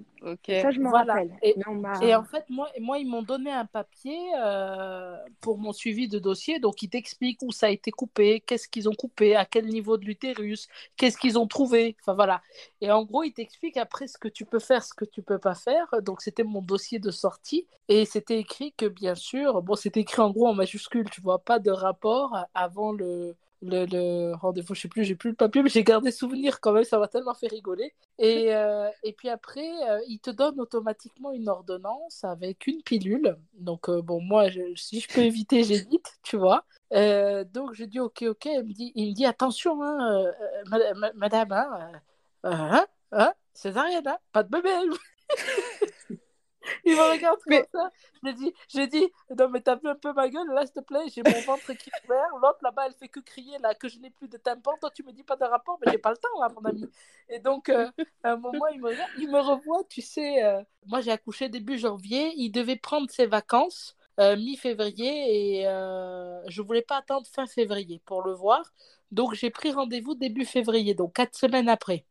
Ça, je m'en Voilà. rappelle. Et- m'a- Et en fait, moi, moi ils m'ont donné un papier euh, pour mon suivi de dossier. Donc, ils t'expliquent où ça a été coupé, qu'est-ce qu'ils ont coupé, à quel niveau de l'utérus, qu'est-ce qu'ils ont trouvé. Enfin, voilà. Et en gros, ils t'expliquent après ce que tu peux faire, ce que tu peux pas faire. Donc, c'était mon dossier de sortie. Et c'était écrit que, bien sûr, bon, c'était écrit en gros en majuscule, tu vois, pas de rapport avant le, le, le rendez-vous. Je sais plus, j'ai plus le papier, mais j'ai gardé souvenir quand même. Ça m'a tellement fait rigoler. Et, euh, et puis après, euh, il te donne automatiquement une ordonnance avec une pilule. Donc, euh, bon, moi, je- si je peux éviter, j'évite, tu vois. Donc, je dis, OK, OK. Il me dit, il me dit attention, hein, madame, ma- madame, hein, hein, hein, césarienne, hein, pas de bébé. Il me regarde Mais- comme ça. Je dis, je dis, non, mais t'as vu un peu ma gueule, là, s'il te plaît, j'ai mon ventre qui est ouvert. L'autre, là-bas, elle fait que crier, là, que je n'ai plus de tympan. Toi, tu me dis pas de rapport, mais j'ai pas le temps, là, mon ami. Et donc, euh, à un moment, il me, regarde- il me revoit, tu sais. euh, moi, j'ai accouché début janvier. Il devait prendre ses vacances euh, mi-février et je voulais pas attendre fin février pour le voir. Donc, j'ai pris rendez-vous début février, donc quatre semaines après.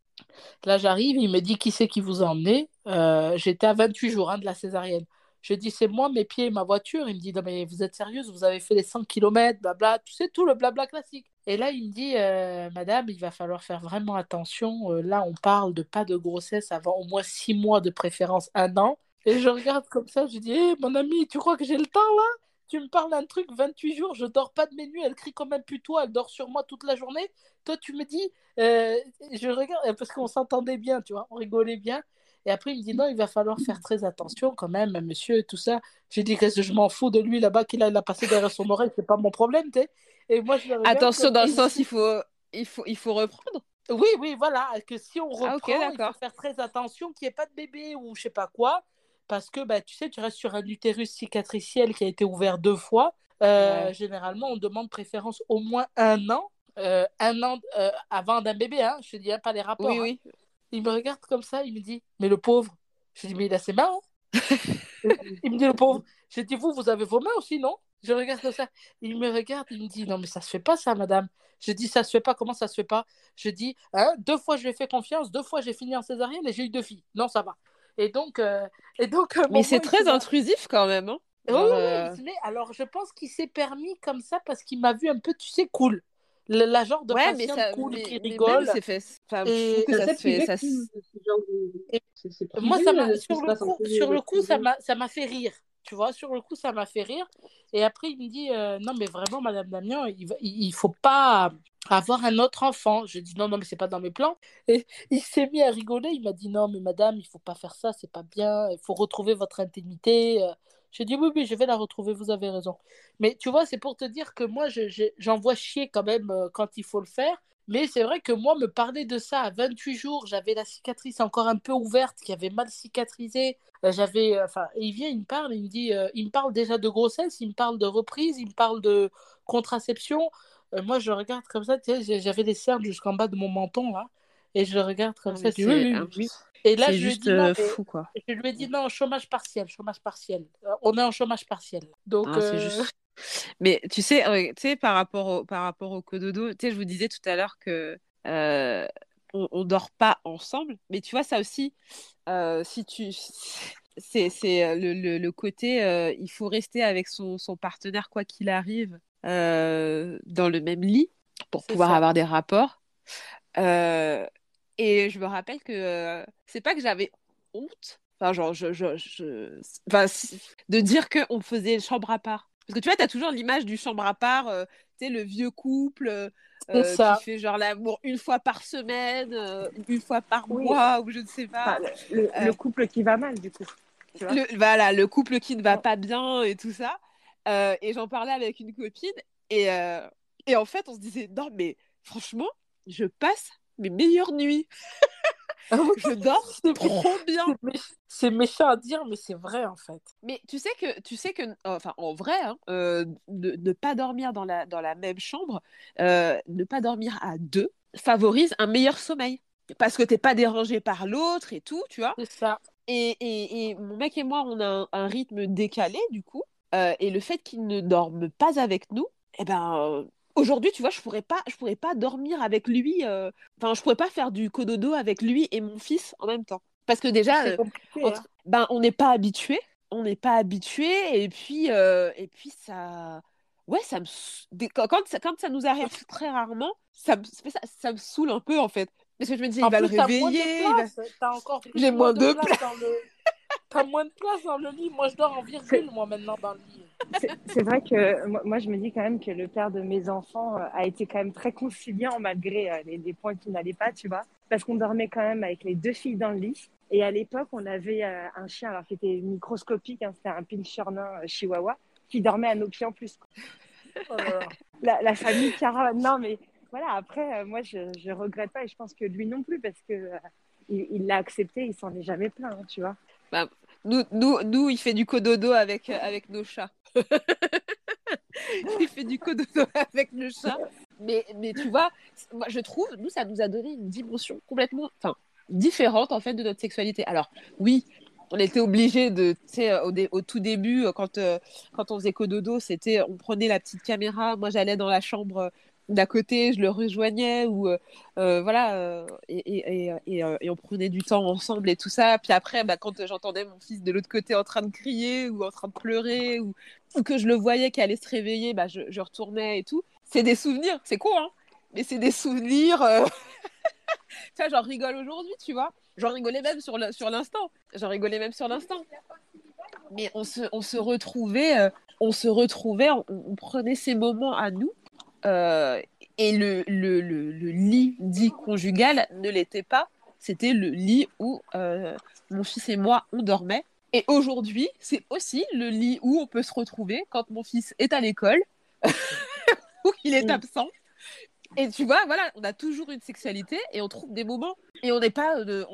Là, j'arrive, il me dit qui c'est qui vous a emmené? Euh, J'étais à 28 jours hein, de la césarienne. Je dis, c'est moi, mes pieds et ma voiture. Il me dit, non, mais vous êtes sérieuse, vous avez fait les 100 km, blabla, tu sais, tout le blabla classique. Et là, il me dit, euh, madame, il va falloir faire vraiment attention. Euh, là, on parle de pas de grossesse avant au moins six mois de préférence, un an. Et je regarde comme ça, je dis, hé, mon ami, tu crois que j'ai le temps là? Tu me parles d'un truc, 28 jours, je dors pas de mes nuits, elle crie comme un putois, elle dort sur moi toute la journée. Toi, tu me dis, euh, je regarde, parce qu'on s'entendait bien, tu vois, on rigolait bien. Et après, il me dit non, il va falloir faire très attention quand même, monsieur, tout ça. J'ai dit que je m'en fous de lui là-bas, qu'il a, a passé derrière son oreille, c'est pas mon problème, tu sais. Et moi, je Attention, dans le sens, il faut, il, faut, il faut reprendre. Oui, oui, voilà, que si on ah, reprend, il faut faire très attention qu'il n'y ait pas de bébé ou je sais pas quoi, parce que bah, tu sais, tu restes sur un utérus cicatriciel qui a été ouvert deux fois. Euh, généralement, on demande préférence au moins un an, euh, un an euh, avant d'un bébé, hein, je te dis hein, pas les rapports. Oui, hein. oui. Il me regarde comme ça, il me dit, mais le pauvre. Je dis, mais il a ses mains. Hein. il me dit, le pauvre. Je dis, vous, vous avez vos mains aussi, non? Je regarde comme ça. Il me regarde, il me dit, non, mais ça se fait pas, ça, madame. Je dis, ça se fait pas, comment ça se fait pas? Je dis, hein, deux fois, je lui ai fait confiance, deux fois, j'ai fini en césarienne et j'ai eu deux filles. Non, ça va. Et donc, euh, et donc euh, mais c'est très intrusif quand même. Hein oui, euh, alors je pense qu'il s'est permis comme ça parce qu'il m'a vu un peu, tu sais, cool la genre de ouais, mais ça, cool qui rigole. c'est fait. Enfin, et... que ça se fait. Ça... Moi, ça sur, le coup, sur le coup, ça m'a fait rire. Tu vois, sur le coup, ça m'a fait rire. Et après, il me dit euh, Non, mais vraiment, Madame Damien, il ne faut pas avoir un autre enfant. Je dis Non, non, mais c'est pas dans mes plans. Et il s'est mis à rigoler. Il m'a dit Non, mais Madame, il faut pas faire ça, c'est pas bien. Il faut retrouver votre intimité. Euh, j'ai dit oui, oui, je vais la retrouver, vous avez raison. Mais tu vois, c'est pour te dire que moi, j'en vois chier quand même euh, quand il faut le faire. Mais c'est vrai que moi, me parler de ça à 28 jours, j'avais la cicatrice encore un peu ouverte, qui avait mal cicatrisé. Euh, j'avais, euh, enfin, il vient, il me parle, il me dit, il me parle déjà de grossesse, il me parle de reprise, il me parle de contraception. moi, je regarde comme ça, tu sais, j'avais les cernes jusqu'en bas de mon menton, là. Et je regarde comme ah, ça, oui, oui, oui. Et là, je juste lui ai dit, fou, quoi. Je lui ai dit non, chômage partiel, chômage partiel. Euh, on est en chômage partiel. Donc, ah, euh, juste... Mais tu sais, euh, tu sais par rapport au, par rapport au cododo, tu sais, je vous disais tout à l'heure que on, on, dort pas ensemble, mais tu vois ça aussi, si tu c'est le, le, le, côté il faut rester avec son, son partenaire quoi qu'il arrive dans le même lit pour pouvoir avoir des rapports. Et je me rappelle que euh, c'est pas que j'avais honte, enfin, genre, je, je, je... Enfin, de dire qu'on faisait chambre à part. Parce que tu vois, tu as toujours l'image du chambre à part, euh, tu sais, le vieux couple euh, qui fait genre l'amour une fois par semaine, une fois par mois, ou je ne sais pas. le, couple qui va mal, du coup. Le, voilà, le couple qui ne va pas bien et tout ça. et j'en parlais avec une copine, et, et en fait, on se disait, non, mais franchement, je passe mes meilleures nuits. Je dors trop bien. C'est méchant à dire, mais c'est vrai en fait. Mais tu sais que, tu sais que, enfin en vrai, hein, euh, ne, pas dormir dans la, dans la même chambre, euh, ne pas dormir à deux, favorise un meilleur sommeil. Parce que t'es pas dérangé par l'autre et tout, tu vois. C'est ça. Et, et, et, mon mec et moi, on a un, rythme décalé du coup. Euh, et le fait qu'il ne dorme pas avec nous, eh ben, aujourd'hui, tu vois, je pourrais pas, je pourrais pas dormir avec lui. Euh, enfin, je pourrais pas faire du cododo avec lui et mon fils en même temps. Parce que déjà, euh, hein. ben, on n'est pas habitué, on n'est pas habitué, et puis, euh, et puis ça, ouais, ça me, quand, ça, quand ça nous arrive très rarement, ça me, ça, ça me saoule un peu en fait. Parce que je me dis, il va le réveiller. J'ai moins de place. Dans le... T'as moins de place dans le lit. Moi, je dors en virgule, moi, maintenant, dans le lit. C'est vrai que moi, je me dis quand même que le père de mes enfants euh, a été quand même très conciliant malgré euh, les, points qui n'allaient pas, tu vois. Parce qu'on dormait quand même avec les deux filles dans le lit. Et à l'époque, on avait euh, un chien alors qui était microscopique, hein, c'était un pincher nain chihuahua, qui dormait à nos pieds en plus. Oh la, famille Cara, non mais voilà, après, moi, je ne regrette pas et je pense que lui non plus parce que il l'a accepté, il s'en est jamais plaint, hein, tu vois. Bah, nous, nous, nous, il fait du cododo avec, avec nos chats. il fait du cododo avec le chat. Mais, mais tu vois, moi, je trouve, nous, ça nous a donné une dimension complètement différente en fait de notre sexualité. Alors, oui, on était obligé de, tu sais, au, au, tout début, quand, euh, quand on faisait cododo, c'était, on prenait la petite caméra, moi j'allais dans la chambre d'à côté, je le rejoignais ou voilà, et, et, on prenait du temps ensemble et tout ça. Puis après, bah, quand j'entendais mon fils de l'autre côté en train de crier ou en train de pleurer ou, que je le voyais qui allait se réveiller, bah, je, je retournais et tout. C'est des souvenirs, c'est con, hein mais c'est des souvenirs. tu vois, j'en rigole aujourd'hui, tu vois. J'en rigolais même sur l'instant. Rigolais même sur l'instant. Mais on se, on se retrouvait, euh, on se retrouvait, on, prenait ces moments à nous. Euh, et le, le, le, lit dit conjugal ne l'était pas. C'était le lit où euh, mon fils et moi, on dormait. Et aujourd'hui, c'est aussi le lit où on peut se retrouver quand mon fils est à l'école, ou qu'il est absent, et tu vois, voilà, on a toujours une sexualité et on trouve des moments. Et on n'est pas, euh,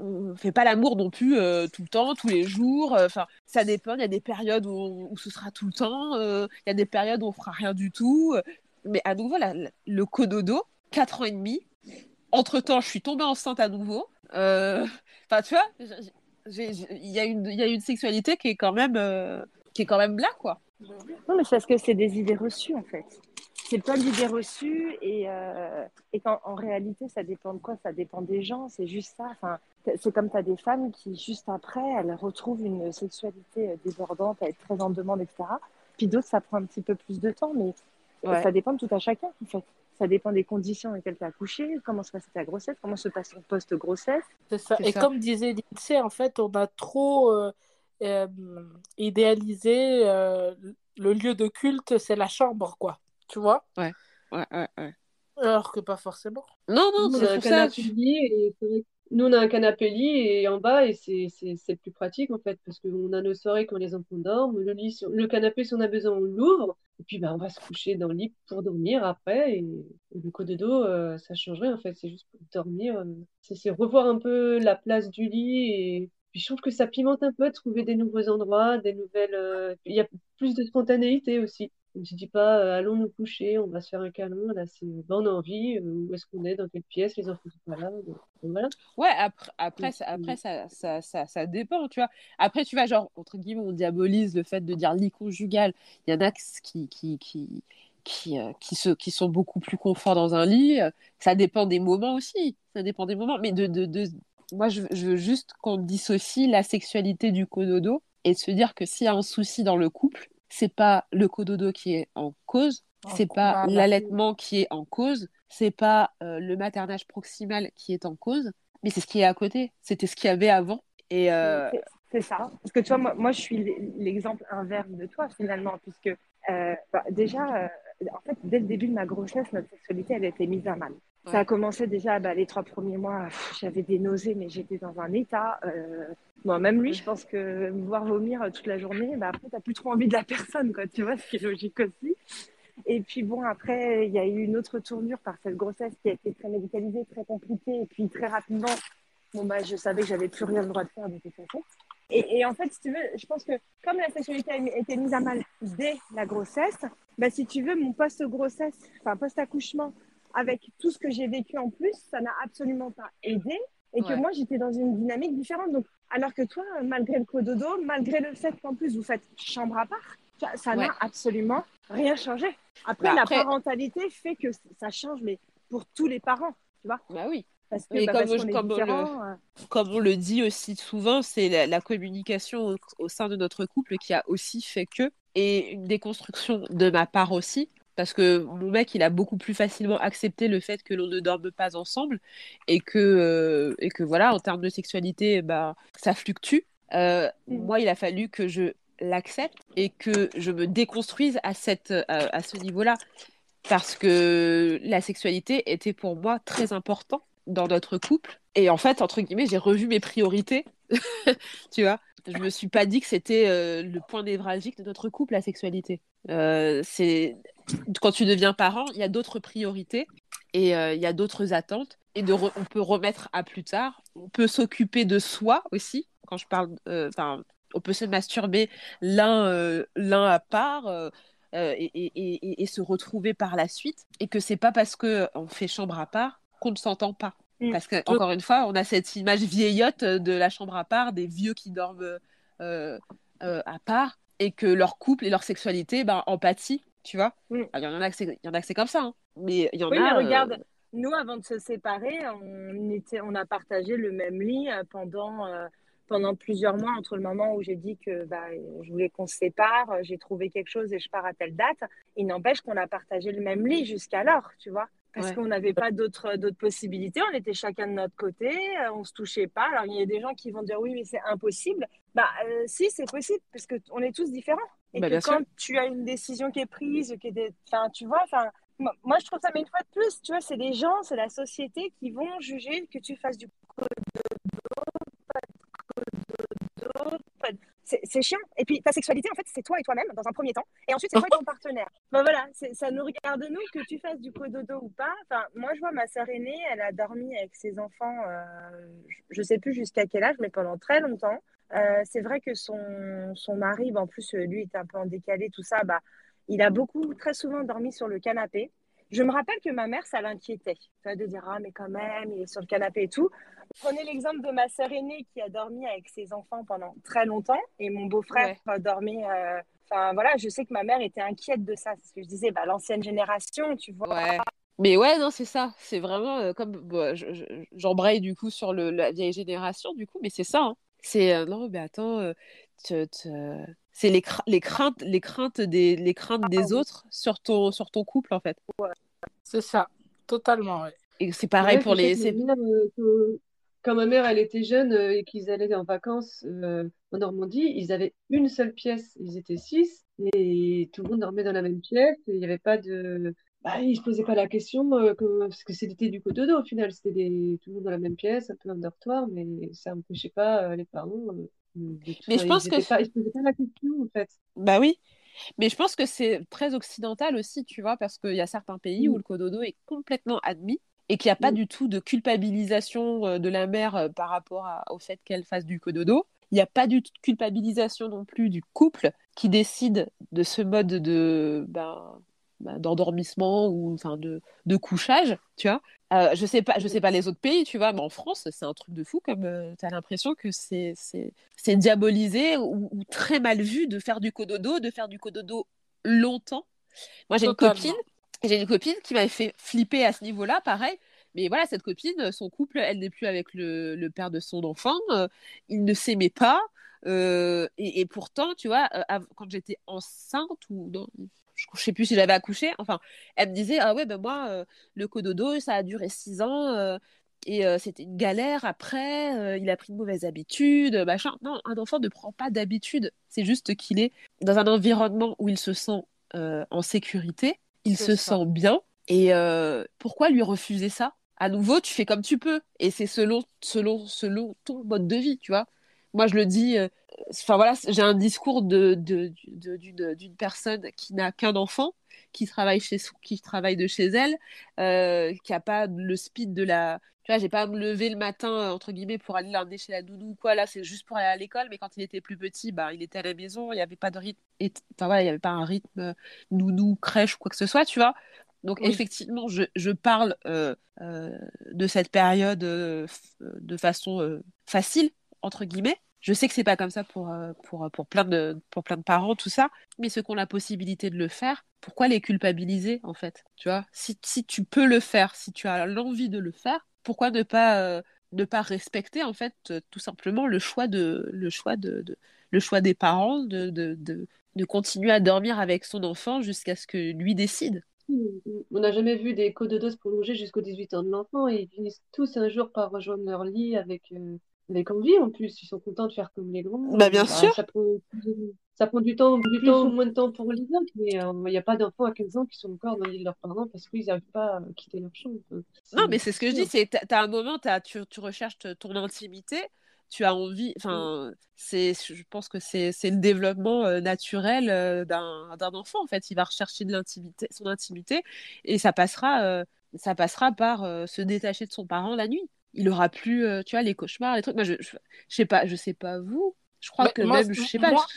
on, fait pas l'amour non plus euh, tout le temps, tous les jours. Euh, enfin, ça dépend. Il y a des périodes où, ce sera tout le temps. Il y a des périodes où on fera rien du tout. Mais à nouveau, le cododo, 4 ans et demi. Entre temps, je suis tombée enceinte à nouveau. Enfin, tu vois, il y, y a une sexualité qui est quand même, qui est quand même là, quoi. Non, mais c'est parce que c'est des idées reçues, en fait c'est plein d'idées reçues et, euh, et en réalité, ça dépend de quoi? Ça dépend des gens, c'est juste ça. Enfin, c'est comme tu as des femmes qui, juste après, elles retrouvent une sexualité euh, débordante, elles être très en demande, etc. Puis d'autres, ça prend un petit peu plus de temps, mais ça dépend de tout à chacun, en fait. Ça dépend des conditions dans lesquelles tu as accouché, comment se passe ta grossesse, comment se passe ton post-grossesse. C'est ça. Et comme disait Lindsay, en fait, on a trop euh, idéalisé le lieu de culte, c'est la chambre, quoi tu vois? Ouais, ouais, ouais, Alors que pas forcément. Non, non, c'est canapé lit et nous on a un canapé lit et en bas et c'est plus pratique en fait parce qu'on a nos soirées quand les enfants dorment, le lit, le canapé si on a besoin on l'ouvre et puis bah, on va se coucher dans le lit pour dormir après et, le coup de dos euh, ça changerait en fait c'est juste pour dormir euh, c'est revoir un peu la place du lit et puis je trouve que ça pimente un peu trouver des nouveaux endroits, des nouvelles. Euh, il y a plus de spontanéité aussi. On ne se dit pas, euh, allons nous coucher, on va se faire un câlin, là, c'est bonne envie, euh, où est-ce qu'on est, dans quelle pièce, les enfants sont pas là. voilà. Ouais, après, après, ça, après ça, ça, ça, ça, dépend, tu vois. Après, tu vois, genre, entre guillemets, on diabolise le fait de dire lit conjugal. Il y en a qui, qui, qui, qui, euh, qui, se, qui sont beaucoup plus confort dans un lit. Ça dépend des moments aussi. Ça dépend des moments. Mais de, de, de... moi, je, je veux juste qu'on dissocie la sexualité du cododo et se dire que s'il y a un souci dans le couple, c'est pas le cododo qui est en cause, c'est pas l'allaitement qui est en cause, c'est pas euh, le maternage proximal qui est en cause, mais c'est ce qui est à côté. C'était ce qu'il y avait avant. Et euh, c'est ça. Parce que tu vois, moi, je suis l'exemple inverse de toi finalement, puisque euh, bah, déjà, en fait, dès le début de ma grossesse, notre sexualité, elle a été mise à mal. Ça a commencé déjà bah, les trois premiers mois. J'avais des nausées, mais j'étais dans un état. Bon, même lui, je pense que me voir vomir toute la journée, bah, après, tu n'as plus trop envie de la personne, quoi, tu vois, ce qui est logique aussi. Et puis bon, après, il y a eu une autre tournure par cette grossesse qui a été très médicalisée, très compliquée. Et puis très rapidement, bon, bah, je savais que j'avais plus rien le droit de faire de toute façon. Et, et, en fait, si tu veux, je pense que comme la sexualité a été mise à mal dès la grossesse, bah, si tu veux, mon post-grossesse, enfin post-accouchement, avec tout ce que j'ai vécu en plus, ça n'a absolument pas aidé et que moi j'étais dans une dynamique différente. Donc, alors que toi, malgré le cododo, malgré le fait qu'en plus vous faites chambre à part, ça n'a absolument rien changé. Après, bah, la parentalité fait que ça change, mais pour tous les parents, tu vois. Bah oui. Parce que, bah, comme, on le, euh. comme, on le, dit aussi souvent, c'est la, communication au, sein de notre couple qui a aussi fait que, et une déconstruction de ma part aussi, parce que mon mec, il a beaucoup plus facilement accepté le fait que l'on ne dorme pas ensemble et que, euh, et que voilà, en termes de sexualité, bah, ça fluctue. Euh, mm. Moi, il a fallu que je l'accepte et que je me déconstruise à, cette, euh, à ce niveau-là parce que la sexualité était pour moi très important dans notre couple. Et en fait, entre guillemets, j'ai revu mes priorités. tu vois, je me suis pas dit que c'était le point névralgique de notre couple, la sexualité. c'est quand tu deviens parent, il y a d'autres priorités et euh, il y a d'autres attentes. Et de on peut remettre à plus tard. On peut s'occuper de soi aussi. Quand je parle, euh, enfin, on peut se masturber l'un euh, l'un à part. Et, et, et, se retrouver par la suite et que c'est pas parce que on fait chambre à part qu'on ne s'entend pas mm. parce que encore une fois on a cette image vieillotte de la chambre à part des vieux qui dorment à part et que leur couple et leur sexualité ben, empathie tu vois. Mm. Ah, Il y en a que c'est, il y en a que c'est comme ça, hein. mais il y en Oui, a. mais euh, regarde, nous, avant de se séparer, on, était, on a partagé le même lit euh, pendant, euh, pendant plusieurs mois, entre le moment où j'ai dit que bah, je voulais qu'on se sépare, j'ai trouvé quelque chose et je pars à telle date. Il n'empêche qu'on a partagé le même lit jusqu'alors, tu vois. Parce Ouais. qu'on n'avait pas d'autres possibilités, on était chacun de notre côté, on se touchait pas. Alors il y a des gens qui vont dire oui, mais c'est impossible. Bah euh, si, c'est possible parce que on est tous différents. Et Bah, que bien quand sûr. tu as une décision qui est prise, des... enfin, tu vois, enfin, moi, je trouve ça, mais une fois de plus, tu vois, c'est les gens, c'est la société qui vont juger que tu fasses du cododo, pas de- c'est c'est chiant. Et puis ta sexualité, en fait, c'est toi et toi-même dans un premier temps, et ensuite c'est toi et ton partenaire. Ben voilà, ça nous regarde nous que tu fasses du cododo ou pas. Enfin, moi, je vois ma sœur aînée, elle a dormi avec ses enfants, euh, je- je sais plus jusqu'à quel âge, mais pendant très longtemps. Euh, c'est vrai que son, son mari, ben, en plus, euh, lui, est un peu en décalé, tout ça, bah, il a beaucoup, très souvent dormi sur le canapé. Je me rappelle que ma mère, ça l'inquiétait. De dire, ah, mais quand même, il est sur le canapé et tout. Prenez l'exemple de ma sœur aînée qui a dormi avec ses enfants pendant très longtemps et mon beau-frère a dormi. euh, Enfin, voilà, je sais que ma mère était inquiète de ça. C'est ce que je disais, bah, l'ancienne génération, tu vois. Ouais. Mais ouais, non, c'est ça. C'est vraiment euh, comme. bon, je- je- J'embraye du coup sur le, la vieille génération, du coup, mais c'est ça. hein. C'est. euh, non, mais attends. euh, te- te- C'est les, cra- les craintes, les craintes des, les craintes des autres sur ton, sur ton couple, en fait. C'est ça, totalement. ouais. Et c'est pareil Ouais, pour les. euh, que- quand ma mère elle était jeune euh, et qu'ils allaient en vacances euh, en Normandie, ils avaient une seule pièce. Ils étaient six et tout le monde dormait dans la même pièce. Il n'y avait pas de. Bah, ils se posaient pas la question euh, que- parce que c'était du cododo au final. C'était des... tout le monde dans la même pièce, un peu un dortoir, mais ça n'empêchait pas euh, les parents. Mais je pense ils que pas... ils se posaient pas la question en fait. Bah oui. Mais je pense que c'est très occidental aussi, tu vois, parce qu'il y a certains pays où Mm. le cododo est complètement admis et qu'il n'y a pas Mm. du tout de culpabilisation euh, de la mère euh, par rapport à- au fait qu'elle fasse du cododo. Il n'y a pas du tout de culpabilisation non plus du couple qui décide de ce mode de ben, ben, d'endormissement ou enfin de, de couchage, tu vois. Euh, je sais pas, je sais pas les autres pays, tu vois, mais en France, c'est un truc de fou comme tu as l'impression que c'est c'est diabolisé ou, ou très mal vu de faire du cododo, de faire du cododo longtemps. Moi, j'ai une copine, j'ai une copine qui m'avait fait flipper à ce niveau-là, pareil. Mais voilà, cette copine, son couple, elle n'est plus avec le, le père de son enfant, euh, ils ne s'aimaient pas. euh, et, et pourtant, tu vois, euh, quand j'étais enceinte ou je ne sais plus si j'avais accouché, enfin, elle me disait, ah ouais, ben moi, euh, le cododo, ça a duré six ans. euh, et euh, c'était une galère après, euh, il a pris de mauvaises habitudes, machin. Non, un enfant ne prend pas d'habitude. C'est juste qu'il est dans un environnement où il se sent en sécurité, il se sent bien. Et pourquoi lui refuser ça? À nouveau, tu fais comme tu peux. Et c'est selon, selon, selon ton mode de vie, tu vois. Moi, je le dis, euh, enfin voilà, j'ai un discours de, de, de- d'une, d'une personne qui n'a qu'un enfant, qui travaille, chez, qui travaille de chez elle, euh, qui n'a pas le speed de la. Tu vois, j'ai pas à me lever le matin, euh, entre guillemets, pour aller l'emmener chez la nounou ou quoi. Là, c'est juste pour aller à l'école. Mais quand il était plus petit, bah, il était à la maison, il n'y avait pas de rythme. Et, enfin, voilà, il n'y avait pas un rythme nounou, crèche ou quoi que ce soit, tu vois. Donc, Oui. effectivement, je, je parle euh, euh, de cette période de façon facile, entre guillemets. Je sais que c'est pas comme ça pour, euh, pour, pour, plein de, pour plein de parents, tout ça. Mais ceux qui ont la possibilité de le faire, pourquoi les culpabiliser, en fait? Tu vois? Si, si tu peux le faire, si tu as l'envie de le faire, pourquoi ne pas, euh, ne pas respecter, en fait, euh, tout simplement le choix, de, le choix, de, de- le choix des parents de, de, de, de continuer à dormir avec son enfant jusqu'à ce que lui décide? On n'a jamais vu des cododos prolongés jusqu'aux 18 ans de l'enfant et ils finissent tous un jour par rejoindre leur lit avec, avec envie en plus. Ils sont contents de faire comme les grands. Bah, bien Bah, sûr. Ça prend, ça prend du temps, du temps ou moins de temps pour les autres, mais euh, il n'y a pas d'enfants à 15 ans qui sont encore dans le lit de leurs parents parce qu'ils n'arrivent pas à quitter leur chambre. Enfin, Non, mais c'est ce que je dis, c'est t'as t'as un moment, t'as- tu, tu recherches ton intimité, tu as envie, enfin, c'est, je pense que c'est c'est le développement euh, naturel euh, d'un d'un enfant, en fait. Il va rechercher de l'intimité, son intimité, et ça passera, euh, ça passera par euh, se détacher de son parent la nuit. Il aura plus, euh, tu vois, les cauchemars, les trucs. Moi, je, je, je sais pas, je sais pas vous. Je crois Mais que moi, même, je sais pas. moi-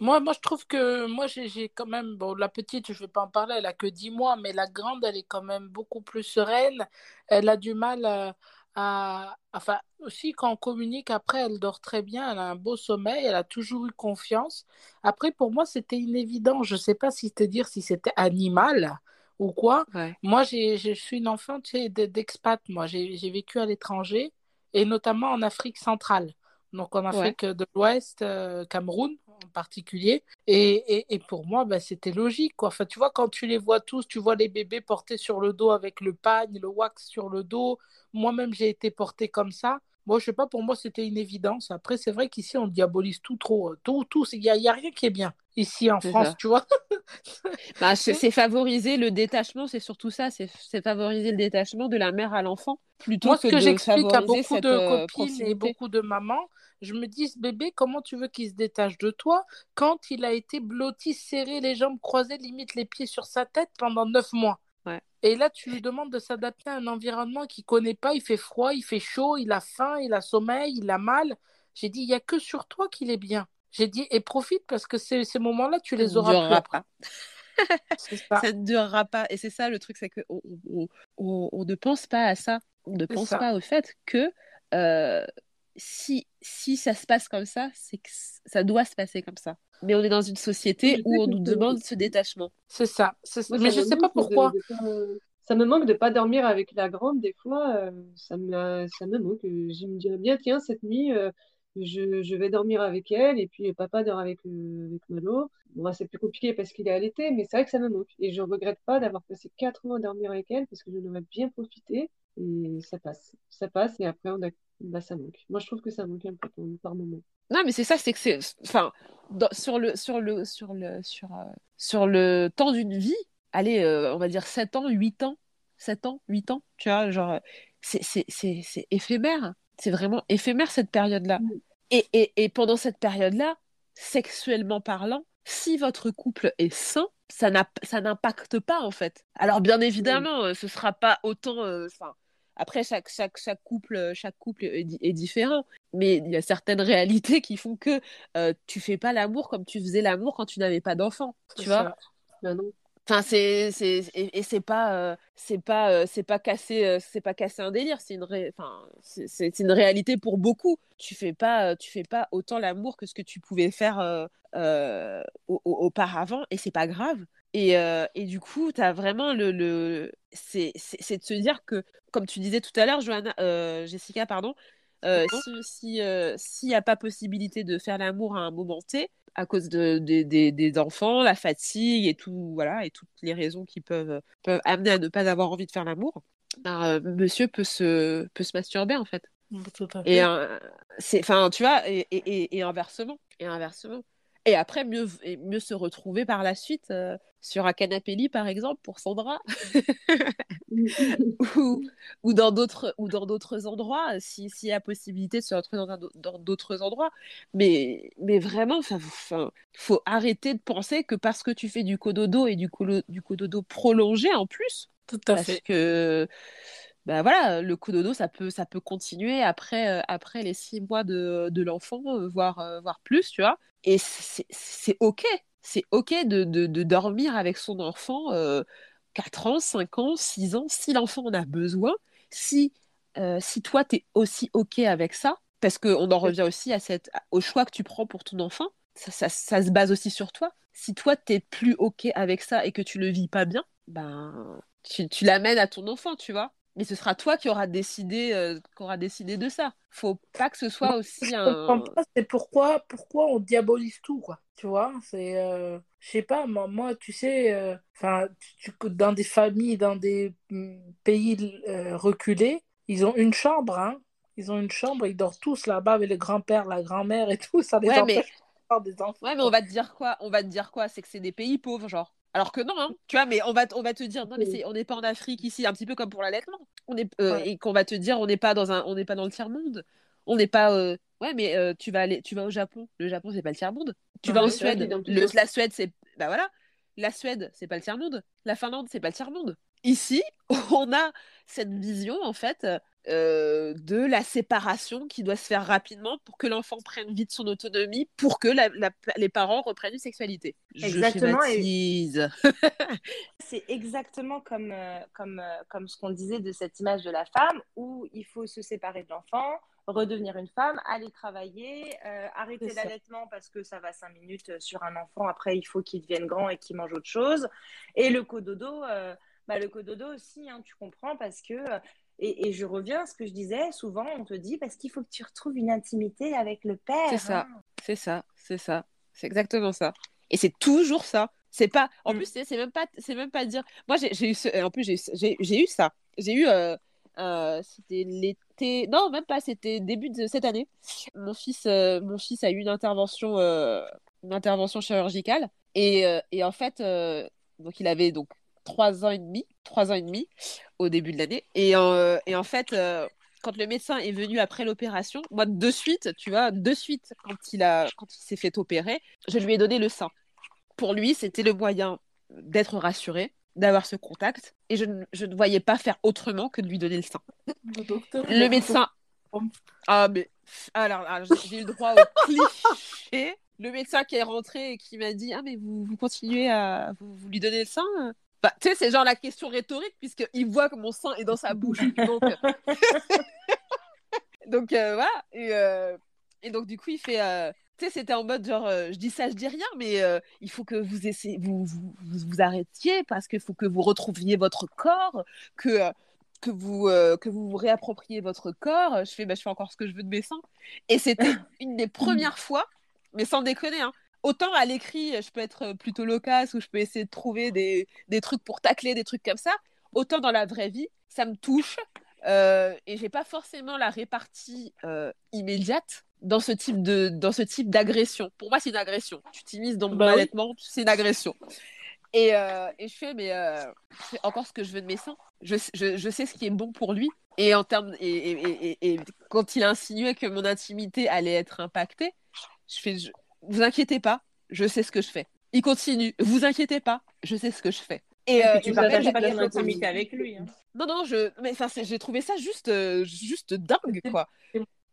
Moi, moi, je trouve que moi, j'ai j'ai quand même, bon, la petite, je vais pas en parler, elle a que 10 mois, mais la grande, elle est quand même beaucoup plus sereine. Elle a du mal à, à... Enfin, aussi, quand on communique, après, elle dort très bien, elle a un beau sommeil, elle a toujours eu confiance. Après, pour moi, c'était inévident. Je ne sais pas si te dire si c'était animal ou quoi. Ouais. Moi, j'ai, je suis une enfant tu sais, de- d'expat. Moi, j'ai j'ai vécu à l'étranger et notamment en Afrique centrale. Donc, en Afrique de l'Ouest, euh, Cameroun en particulier. Et, et, et pour moi, ben, c'était logique, quoi. Enfin, tu vois, quand tu les vois tous, tu vois les bébés portés sur le dos avec le pagne, le wax sur le dos. Moi-même, j'ai été portée comme ça. Moi, je sais pas, pour moi, c'était une évidence. Après, c'est vrai qu'ici, on diabolise tout trop. Tout, tout. Il n'y a, il y a rien qui est bien ici en France, ça. tu vois. Bah, c'est favoriser le détachement, c'est surtout ça, c'est favoriser le détachement de la mère à l'enfant plutôt Moi, ce que j'explique à beaucoup cette de euh, copines et beaucoup de mamans, je me dis, bébé, comment tu veux qu'il se détache de toi quand il a été blotti, serré, les jambes croisées, limite les pieds sur sa tête pendant neuf mois? Et là, tu lui demandes de s'adapter à un environnement qu'il connaît pas, il fait froid, il fait chaud, il a faim, il a sommeil, il a mal. J'ai dit, il y a que sur toi qu'il est bien. J'ai dit, et profite parce que ces, ces moments-là, tu les ne auras plus après. pas. Ça. Ça ne durera pas. Et c'est ça le truc, c'est qu'on on, on- on ne pense pas à ça. On ne pense ça. pas au fait que euh, si, si ça se passe comme ça, c'est que ça doit se passer comme ça. Mais on est dans une société Je où on nous demande ce détachement. C'est ça. Moi, Mais ça je sais pas de- pourquoi. de pas- Ça me manque de pas dormir avec la grande des fois. euh, ça me, ça me manque. Je me dirais bien, tiens, cette nuit, euh, je, je vais dormir avec elle et puis papa dort avec, euh, avec Malo. Bon, là, c'est plus compliqué parce qu'il est allaité, mais c'est vrai que ça me manque. Et je regrette pas d'avoir passé quatre mois à dormir avec elle parce que j'en aurais bien profité. Et ça passe. Ça passe et après, on a... bah, ça manque. Moi, je trouve que ça manque un peu par moment. Non, mais c'est ça, c'est que c'est. Enfin, dans- sur le, sur le, sur le, sur, euh, sur le temps d'une vie, allez, euh, on va dire 7 ans, 8 ans, 7 ans, 8 ans, tu vois, genre, c'est c'est- c'est- c'est éphémère. C'est vraiment éphémère cette période-là. Et, et, et pendant cette période-là, sexuellement parlant, si votre couple est sain, ça n'a- ça n'impacte pas, en fait. Alors, bien évidemment, euh, ce sera pas autant. euh, après, chaque, chaque, chaque couple, chaque couple est, di- est différent. Mais il y a certaines réalités qui font que euh, tu fais pas l'amour comme tu faisais l'amour quand tu n'avais pas d'enfant. Tu vois ça. Bah non. Enfin, c'est, c'est, et, et c'est pas, euh, c'est pas, euh, c'est pas casser, euh, c'est pas casser un délire. C'est une, ré- enfin, c'est, une réalité pour beaucoup. Tu fais pas, euh, tu fais pas autant l'amour que ce que tu pouvais faire euh, euh, au- au- auparavant, et c'est pas grave. Et, euh, et du coup, tu as vraiment le, le... C'est, de se dire que, comme tu disais tout à l'heure, euh, Jessica, pardon, euh, si si, euh, s'il n'y a pas possibilité de faire l'amour à un moment T, à cause de, des- des- des enfants, la fatigue et tout, voilà, et toutes les raisons qui peuvent, peuvent amener à ne pas avoir envie de faire l'amour, ben, euh, monsieur peut se, peut se masturber en fait. Tout à fait. enfin, tu vois, et, et- et inversement, et inversement. Et après, mieux, et mieux se retrouver par la suite euh, sur un canapé lit, par exemple, pour son drap, ou, ou dans d'autres ou dans d'autres endroits, si- s'il y a possibilité de se retrouver dans d'autres endroits. Mais, mais vraiment, il faut arrêter de penser que parce que tu fais du cododo et du, colo- du cododo prolongé en plus, Tout à parce fait. que bah voilà, le cododo, ça peut, ça peut continuer après, euh, après les six mois de, de l'enfant, euh, voire, euh, voire plus, tu vois. Et c'est OK. C'est OK de, de, de dormir avec son enfant euh, 4 ans, 5 ans, 6 ans, si l'enfant en a besoin. Si, si toi, tu es aussi OK avec ça, parce qu'on en revient aussi à cette, au choix que tu prends pour ton enfant, ça, ça, ça se base aussi sur toi. Si toi, tu n'es plus OK avec ça et que tu le vis pas bien, ben, tu, tu l'amènes à ton enfant, tu vois. Mais ce sera toi qui auras décidé, euh, qui aura décidé de ça. Faut pas que ce soit aussi un. c'est pourquoi, pourquoi on diabolise tout, quoi. Tu vois, c'est, euh, je sais pas, moi, moi, tu sais, euh, enfin, dans des familles, dans des mm, pays euh, reculés, ils ont une chambre, hein. Ils ont une chambre, ils dorment tous là-bas avec le grand-père, la grand-mère et tout, ça les Ouais, mais- des enfants. Ouais, mais on va te dire quoi? On va te dire quoi? C'est que c'est des pays pauvres, genre. Alors que non, hein. Tu vois, mais on va, on va te dire, non, mais c'est, on n'est pas en Afrique ici, un petit peu comme pour l'allaitement. On est, euh, Ouais. Et qu'on va te dire, on n'est pas dans un, on n'est pas dans le tiers-monde. On n'est pas. euh, Ouais, mais euh, tu vas aller, tu vas au Japon. Le Japon, c'est pas le tiers-monde. Tu vas en Suède. Le, la Suède, c'est. Bah voilà. La Suède, c'est pas le tiers-monde. La Finlande, c'est pas le tiers-monde. Ici, on a cette vision, en fait, euh, de la séparation qui doit se faire rapidement pour que l'enfant prenne vite son autonomie, pour que la- la- les parents reprennent une sexualité. Exactement. C'est exactement comme, euh, comme, euh, comme ce qu'on disait de cette image de la femme où il faut se séparer de l'enfant, redevenir une femme, aller travailler, euh, arrêter l'allaitement parce que ça va cinq minutes sur un enfant. Après, il faut qu'il devienne grand et qu'il mange autre chose. Et le cododo, euh, bah, le cododo aussi, hein, tu comprends, parce que. Euh, Et, et je reviens à ce que je disais, souvent on te dit parce qu'il faut que tu retrouves une intimité avec le père. C'est ça. hein. C'est ça, c'est ça, c'est exactement ça. Et c'est toujours ça. C'est pas. En Mm. plus, c'est même pas, c'est même pas dire. Moi, j'ai eu, ce... en plus, j'ai eu, j'ai j'ai eu ça. J'ai eu. euh, euh, c'était l'été. Non, même pas. C'était début de cette année. Mon fils, euh, mon fils a eu une intervention, euh, une intervention chirurgicale. Et, euh, et en fait, euh, donc il avait donc trois ans et demi, trois ans et demi au début de l'année. Et, euh, et en fait. euh, quand le médecin est venu après l'opération, moi de suite, tu vois, de suite, quand il a, quand il s'est fait opérer, je lui ai donné le sein. Pour lui, c'était le moyen d'être rassuré, d'avoir ce contact, et je, ne- je ne voyais pas faire autrement que de lui donner le sein. Le docteur. Le médecin, ah mais, alors, alors, j'ai eu le droit au cliché. Le médecin qui est rentré et qui m'a dit, ah mais vous, vous continuez à, vous, vous lui donnez le sein? Bah, tu sais, c'est genre la question rhétorique, puisqu'il voit que mon sein est dans sa bouche. Donc, donc euh, voilà. Et, euh, et donc, du coup, il fait. euh, tu sais, c'était en mode genre, euh, je dis ça, je dis rien, mais euh, il faut que vous essayez, vous, vous, vous, vous arrêtiez parce qu'il faut que vous retrouviez votre corps, que, euh, que, vous, euh, que vous vous réappropriez votre corps. Je fais, bah, je fais encore ce que je veux de mes seins. Et c'était une des premières fois, mais sans déconner, hein, Autant à l'écrit, je peux être plutôt loquace ou je peux essayer de trouver des, des trucs pour tacler, des trucs comme ça. Autant dans la vraie vie, ça me touche euh, et j'ai pas forcément la répartie euh, immédiate dans ce type de dans ce type d'agression. Pour moi, c'est une agression. Tu t'immises dans mon Bah oui. c'est une agression. Et, euh, et je fais, mais euh, je fais encore ce que je veux de mes seins. Je, je, je sais ce qui est bon pour lui. Et en termes et, et, et, et quand il a insinué que mon intimité allait être impactée, je fais, je, vous inquiétez pas, je sais ce que je fais. Il continue, vous inquiétez pas, je sais ce que je fais. Et, euh, puis tu partages pas la ton photo. intimité avec lui. hein. non, non, je, mais enfin, j'ai trouvé ça juste, euh, juste dingue, quoi.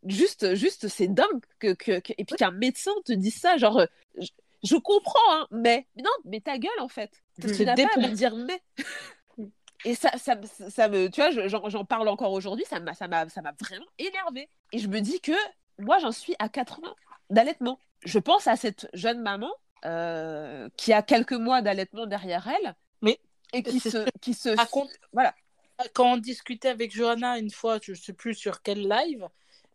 Juste, juste, c'est dingue que, que, que- et puis qu'un médecin te dise ça, genre, euh, je, je comprends, hein, mais, non, mais ta gueule en fait. Tu n'as pas à me dire mais. Et ça, ça, ça me, tu vois, je- j'en parle encore aujourd'hui, ça m'a, ça m'a, ça m'a vraiment énervé. Et je me dis que moi, j'en suis à 4 ans d'allaitement. Je pense à cette jeune maman euh, qui a quelques mois d'allaitement derrière elle, Mais et qui se, qui se, voilà. quand on discutait avec Johanna une fois, je ne sais plus sur quel live,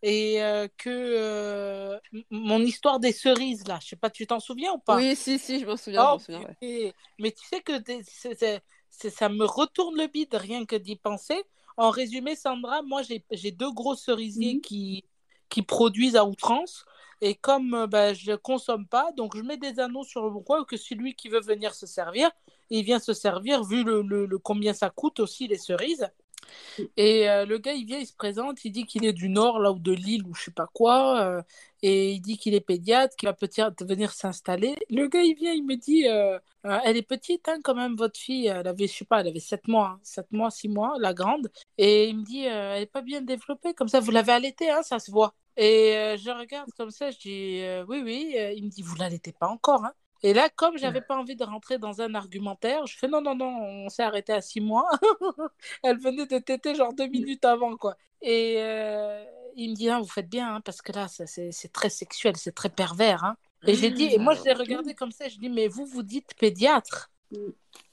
et euh, que euh, mon histoire des cerises, là, je sais pas, tu t'en souviens ou pas? Oui, si, si, je m'en souviens. Oh, ouais. Mais tu sais que ça me retourne le bide rien que d'y penser. En résumé, Sandra, moi j'ai deux gros cerisiers Mhm. qui, qui produisent à outrance. Et comme euh, ben, je ne consomme pas, donc je mets des annonces sur le coin que celui qui veut venir se servir, il vient se servir vu le, le- combien ça coûte aussi les cerises. Et euh, le gars, il vient, il se présente, il dit qu'il est du Nord, là, ou de Lille, ou je sais pas quoi, euh, et il dit qu'il est pédiatre, qu'il va peut-être venir s'installer. Le gars, il vient, il me dit, elle est petite, hein, quand même, votre fille, elle avait, je sais pas, elle avait 7 mois, hein, 7 mois, 6 mois, la grande, et il me dit, elle est pas bien développée, comme ça, vous l'avez allaitée, hein, ça se voit. Et euh, je regarde comme ça, je dis, euh, oui, oui, Euh, il me dit, vous l'allaitez pas encore, hein. Et là, comme j'avais pas envie de rentrer dans un argumentaire, je fais non, non, non, on s'est arrêté à six mois. Elle venait de téter genre deux minutes avant, quoi. Et euh, il me dit, ah, vous faites bien, hein, parce que là, c'est très sexuel, c'est très pervers. Hein. Et j'ai dit, et moi, je l'ai regardé comme ça, je dis, mais vous, vous dites pédiatre. Mm.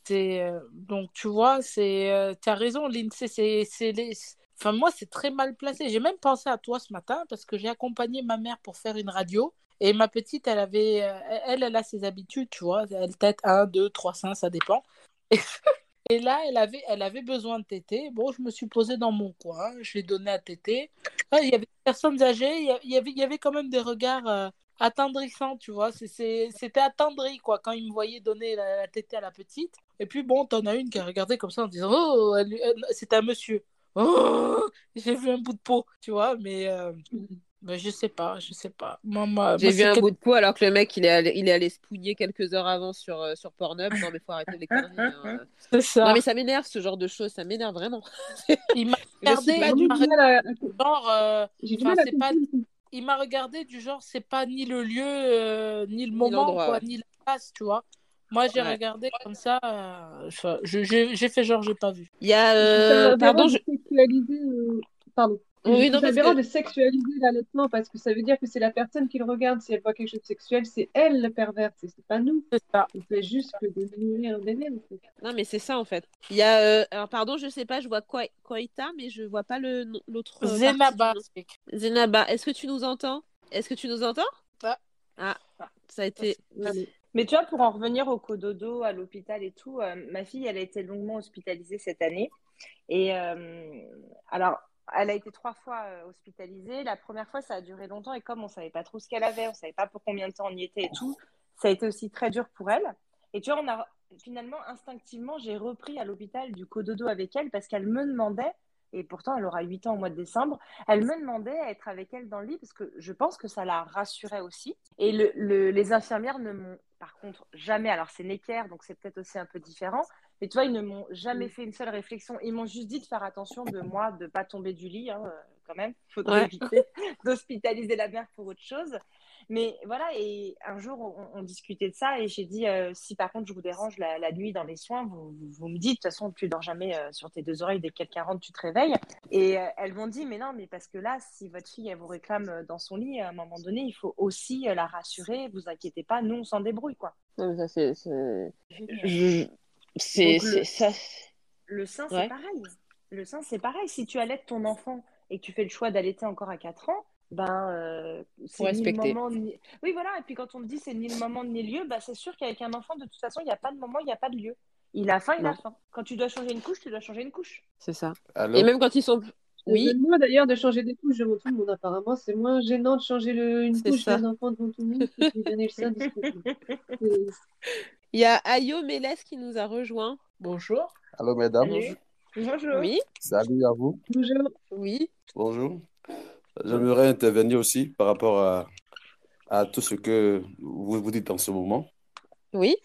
C'est, euh, donc, tu vois, c'est, euh, tu as raison, l'INSEE, c'est, c'est les... Enfin, moi, c'est très mal placé. J'ai même pensé à toi ce matin parce que j'ai accompagné ma mère pour faire une radio. Et ma petite, elle avait, euh, elle, elle a ses habitudes, tu vois. Elle tète 1, 2, 3 seins, ça dépend. Et, là, elle avait, elle avait besoin de téter. Bon, je me suis posée dans mon coin, je lui ai donné à téter. Il y avait des personnes âgées, il y avait, il y avait quand même des regards euh, attendrissants, tu vois. C'était attendri, quoi, quand ils me voyaient donner la, la tétée à la petite. Et puis, bon, t'en as une qui a regardé comme ça en disant Oh, c'est un monsieur. Oh, j'ai vu un bout de peau, tu vois. Mais, euh, je sais pas, je sais pas. Moi, moi, J'ai moi, vu un quel- bout de peau alors que le mec il est allé, il est allé se pouiller quelques heures avant sur, euh, sur Pornhub. Non mais faut arrêter les conneries. hein. c'est ça. Non mais ça m'énerve ce genre de choses, ça m'énerve vraiment. Il m'a regardé pas du genre, euh, enfin, c'est pas, il m'a regardé du genre, c'est pas ni le lieu, euh, ni le moment, quoi, ouais. ni la place, tu vois. Moi, j'ai Ouais. regardé comme ça, euh, enfin, je- j'ai fait genre, j'ai pas vu. Il y a euh, pardon, de je... sexualiser, euh, pardon. Oui non parce aberrant que de sexualiser l'allaitement parce que ça veut dire que c'est la personne qui le regarde. Si elle voit quelque chose de sexuel, c'est elle le pervers, c'est c'est pas nous. C'est ça. On fait juste que de nourrir un en fait. non mais c'est ça en fait. Il y a euh, alors pardon je sais pas, je vois Koi- Koita mais je vois pas le nom- l'autre. euh, partie Zenaba, du c'est- Zenaba, est-ce que tu nous entends? Est-ce que tu nous entends? Ah. Ah ça a été. Allez. Mais tu vois, pour en revenir au cododo, à l'hôpital et tout, euh, ma fille, elle a été longuement hospitalisée cette année. Et euh, alors, elle a été trois fois euh, hospitalisée. La première fois, ça a duré longtemps. Et comme on savait pas trop ce qu'elle avait, on savait pas pour combien de temps on y était et tout, ça a été aussi très dur pour elle. Et tu vois, on a finalement, instinctivement, j'ai repris à l'hôpital du cododo avec elle parce qu'elle me demandait, et pourtant elle aura 8 ans au mois de décembre, elle me demandait à être avec elle dans le lit parce que je pense que ça la rassurait aussi. Et le, le- les infirmières ne m'ont, par contre, jamais, alors c'est Necker, donc c'est peut-être aussi un peu différent, mais tu vois, ils ne m'ont jamais fait une seule réflexion. Ils m'ont juste dit de faire attention de moi, de pas tomber du lit, hein, euh, quand même. Il faudrait Ouais. éviter d'hospitaliser la mère pour autre chose. Mais voilà, et un jour, on, on discutait de ça et j'ai dit, euh, si par contre je vous dérange la, la nuit dans les soins, vous, vous, vous me dites, de toute façon, tu dors jamais euh, sur tes deux oreilles, dès que quelqu'un rentre, tu te réveilles. Et euh, elles m'ont dit, mais non, mais parce que là, si votre fille, elle vous réclame dans son lit, à un moment donné, il faut aussi la rassurer, vous inquiétez pas, nous, on s'en débrouille, quoi. Non ça c'est c'est je- c'est le- c'est ça. Le sein, Ouais. c'est pareil. Le sein, c'est pareil. Si tu allaites ton enfant et que tu fais le choix d'allaiter encore à 4 ans, ben, euh, c'est ni le moment ni... Oui, voilà. Et puis quand on te dit c'est ni le moment ni le lieu, ben, c'est sûr qu'avec un enfant, de toute façon, il n'y a pas de moment, il n'y a pas de lieu. Il a faim, il a faim. Quand tu dois changer une couche, tu dois changer une couche. C'est ça. Allô? Et même quand ils sont oui, C'est moi d'ailleurs de changer des couches devant tout le monde. Apparemment, c'est moins gênant de changer le- une C'est couche ça. d'un enfant devant tout le monde que de donner le sein il y a Ayo Mélès qui nous a rejoint. Bonjour. Allô, mesdames. Salut. Bonjour. Oui, Salut à vous. Bonjour. oui. Bonjour. J'aimerais intervenir aussi par rapport à, à tout ce que vous vous dites en ce moment. Oui.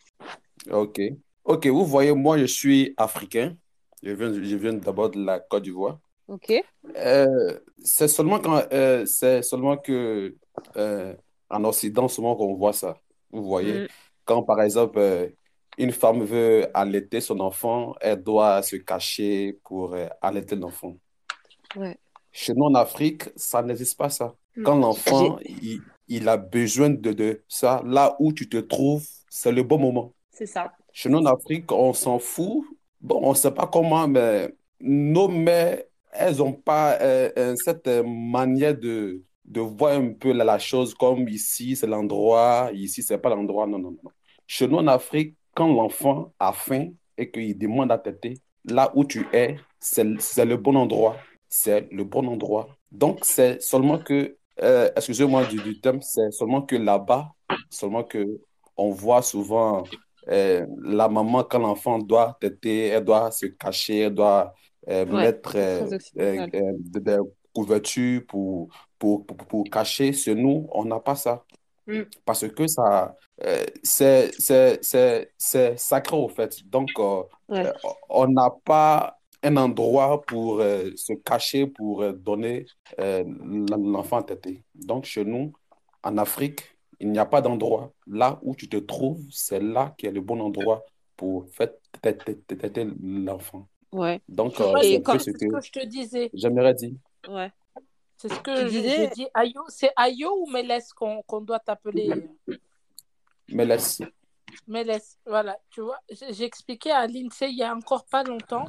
Ok. Ok, vous voyez, moi, je suis africain. Je viens, je viens d'abord de la Côte d'Ivoire. Ok. Euh, c'est seulement quand, euh, c'est seulement que euh, en Occident, souvent qu'on voit ça. Vous voyez, Mm. Quand par exemple euh, une femme veut allaiter son enfant, elle doit se cacher pour euh, allaiter l'enfant. Ouais. Chez nous en Afrique, ça n'existe pas ça. Quand l'enfant il, il a besoin de, de ça, là où tu te trouves, c'est le bon moment. C'est ça. Chez nous en Afrique, on s'en fout. Bon, on ne sait pas comment, mais nos mères, elles n'ont pas euh, cette manière de, de voir un peu la, la chose comme ici, c'est l'endroit, ici, c'est pas l'endroit. Non, non, non. Chez nous en Afrique, quand l'enfant a faim et qu'il demande à téter, là où tu es, c'est le bon endroit. C'est le bon endroit. Donc, c'est seulement que, euh, excusez-moi du, du thème, c'est seulement que là-bas, seulement que on voit souvent euh, la maman, quand l'enfant doit téter, elle doit se cacher, elle doit euh, Ouais, mettre des couvertures pour, pour, pour, pour cacher. Chez nous, on n'a pas ça. Mm. Parce que ça, euh, c'est, c'est, c'est, c'est sacré au fait. Donc, euh, Ouais. euh, on n'a pas un endroit pour euh, se cacher, pour euh, donner euh, l'enfant à téter. Donc, chez nous, en Afrique, il n'y a pas d'endroit. Là où tu te trouves, c'est là qui est le bon endroit pour faire téter l'enfant. Ouais. Donc, euh, c'est ce ce que que je te disais. j'aimerais dire. Ouais. C'est ce Tu que je- disais- dit. Ayo, c'est Ayo ou Mélès qu'on qu'on doit t'appeler? Laisse. Mélès, voilà, tu vois, expliqué à l'INSEE il y a encore pas longtemps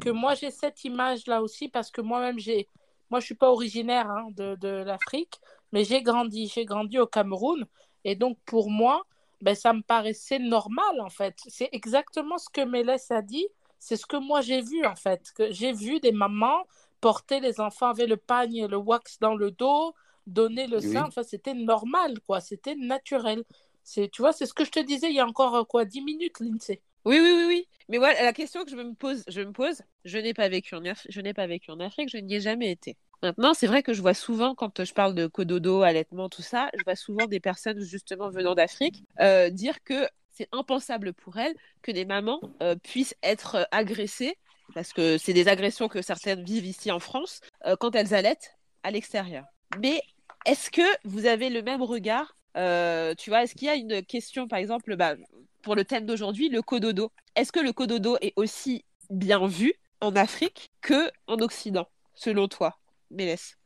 que moi j'ai cette image-là aussi parce que moi-même j'ai, moi je suis pas originaire hein, de, de l'Afrique, mais j'ai grandi, j'ai grandi au Cameroun et donc pour moi, ben, ça me paraissait normal en fait. C'est exactement ce que Mélès a dit, c'est ce que moi j'ai vu en fait, que j'ai vu des mamans porter les enfants avec le pagne et le wax dans le dos, donner le Oui. sein, enfin c'était normal quoi, c'était naturel. C'est, tu vois, c'est ce que je te disais il y a encore euh, quoi, 10 minutes, l'INSEE. Oui, oui, oui, oui. Mais voilà, la question que je me pose, je me pose, je n'ai pas vécu en Afrique, je n'ai pas vécu en Afrique, je n'y ai jamais été. Maintenant, c'est vrai que je vois souvent, quand je parle de cododo, allaitement, tout ça, je vois souvent des personnes justement venant d'Afrique euh, dire que c'est impensable pour elles que des mamans euh, puissent être agressées, parce que c'est des agressions que certaines vivent ici en France, euh, quand elles allaitent à l'extérieur. Mais est-ce que vous avez le même regard Tu vois, est-ce qu'il y a une question, par exemple, bah, pour le thème d'aujourd'hui, le cododo? Est-ce que le cododo est aussi bien vu en Afrique que en Occident, selon toi Mélès?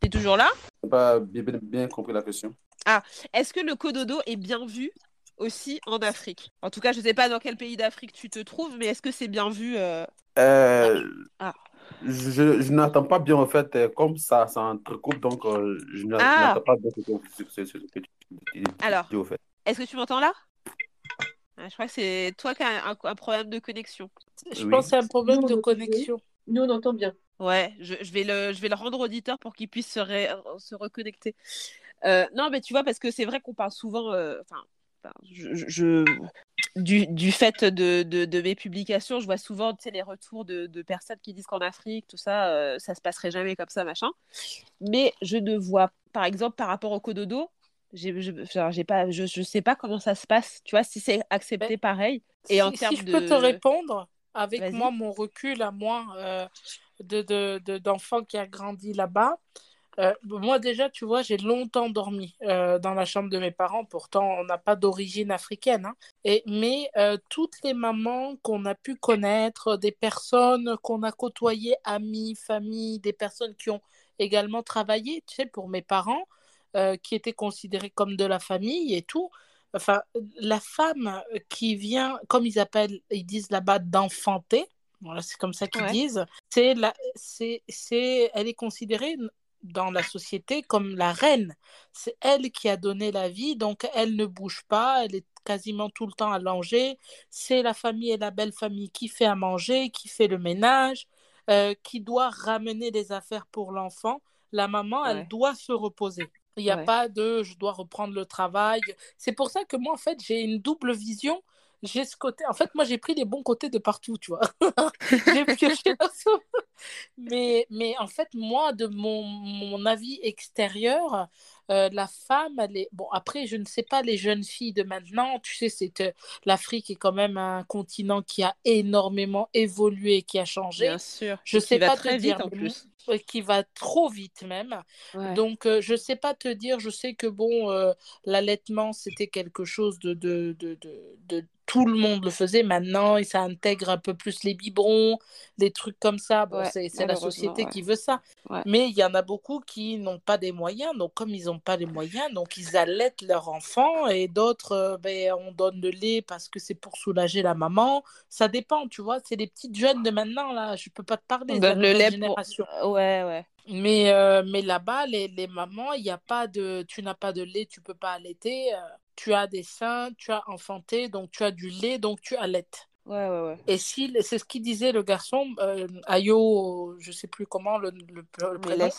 T'es toujours là? Pas bien, bien- bien compris la question. Ah, est-ce que le cododo est bien vu aussi en Afrique En tout cas, je ne sais pas dans quel pays d'Afrique tu te trouves, mais est-ce que c'est bien vu euh, Euh, Ah. Je, je n'entends pas bien, en fait, euh, comme ça, ça entrecoupe, donc euh, je n'a- je Ah. n'entends pas bien ce que, ce- ce- ce que tu Alors. dis, au fait. Est-ce que tu m'entends là? Ah, Je crois que c'est toi qui as un, un problème de connexion. Je Oui. pense que c'est un problème de connexion. Nous, on entend bien. Ouais, je, je vais le, je vais le rendre auditeur pour qu'il puisse se, ré- se reconnecter. Euh, non, mais tu vois, parce que c'est vrai qu'on parle souvent, euh, enfin, enfin, je, je- je- du, du fait de, de, de mes publications, je vois souvent tu sais, les retours de, de personnes qui disent qu'en Afrique, tout ça, euh, ça se passerait jamais comme ça, machin. Mais je ne vois, par exemple, par rapport au cododo, j'ai, je, j'ai pas, je, je sais pas comment ça se passe, tu vois, si c'est accepté Ben, pareil. Et en si, termes si je peux te répondre, avec Vas-y. moi, mon recul à moi euh, de, de, de- d'enfant qui a grandi là-bas, euh, moi déjà, tu vois, j'ai longtemps dormi euh, dans la chambre de mes parents. Pourtant, on n'a pas d'origine africaine. hein. Et, mais euh, toutes les mamans qu'on a pu connaître, des personnes qu'on a côtoyées, amis, famille, des personnes qui ont également travaillé, tu sais, pour mes parents, qui étaient considérées comme de la famille et tout. Enfin, la femme qui vient, comme ils appellent, ils disent là-bas d'enfanter, voilà, c'est comme ça qu'ils Ouais. disent, c'est la, c'est, c'est, elle est considérée dans la société comme la reine. C'est elle qui a donné la vie, donc elle ne bouge pas, elle est quasiment tout le temps allongée. C'est la famille et la belle famille qui fait à manger, qui fait le ménage, euh, qui doit ramener les affaires pour l'enfant. La maman, Ouais. elle doit se reposer. Il n'y a Ouais. pas de je dois reprendre le travail. C'est pour ça que moi, en fait, j'ai une double vision. J'ai ce côté. En fait, moi, j'ai pris les bons côtés de partout, tu vois. j'ai pioché. Mais, mais en fait, moi, de mon, mon avis extérieur, euh, la femme, elle est... Bon, après, je ne sais pas les jeunes filles de maintenant. Tu sais, c'est euh, l'Afrique est quand même un continent qui a énormément évolué, qui a changé. Bien sûr. Je sais va pas très te vite dire, en plus. Euh, qui va trop vite même. Ouais. Donc, euh, je sais pas te dire, je sais que bon, euh, l'allaitement, c'était quelque chose de, de, de, de, de- Tout le monde le faisait maintenant, et ça intègre un peu plus les biberons, des trucs comme ça. Bon, Ouais, c'est, la société ouais. qui veut ça. Ouais. Mais il y en a beaucoup qui n'ont pas des moyens. Donc, comme ils n'ont pas les moyens, donc ils allaitent leur enfant, et d'autres, euh, ben, on donne le lait parce que c'est pour soulager la maman. Ça dépend, tu vois. C'est les petites jeunes de maintenant, là. Je peux pas te parler On donne le lait pour. génération. Ouais, ouais. Mais, euh, mais là-bas, les, les mamans, il n'y a pas de, tu n'as pas de lait, tu peux pas allaiter. euh, tu as des seins, tu as enfanté, donc tu as du lait, donc tu allaites. Ouais, ouais, ouais. Et si, c'est ce qu'il disait le garçon, euh, Ayo, je sais plus comment le, le, le prénom.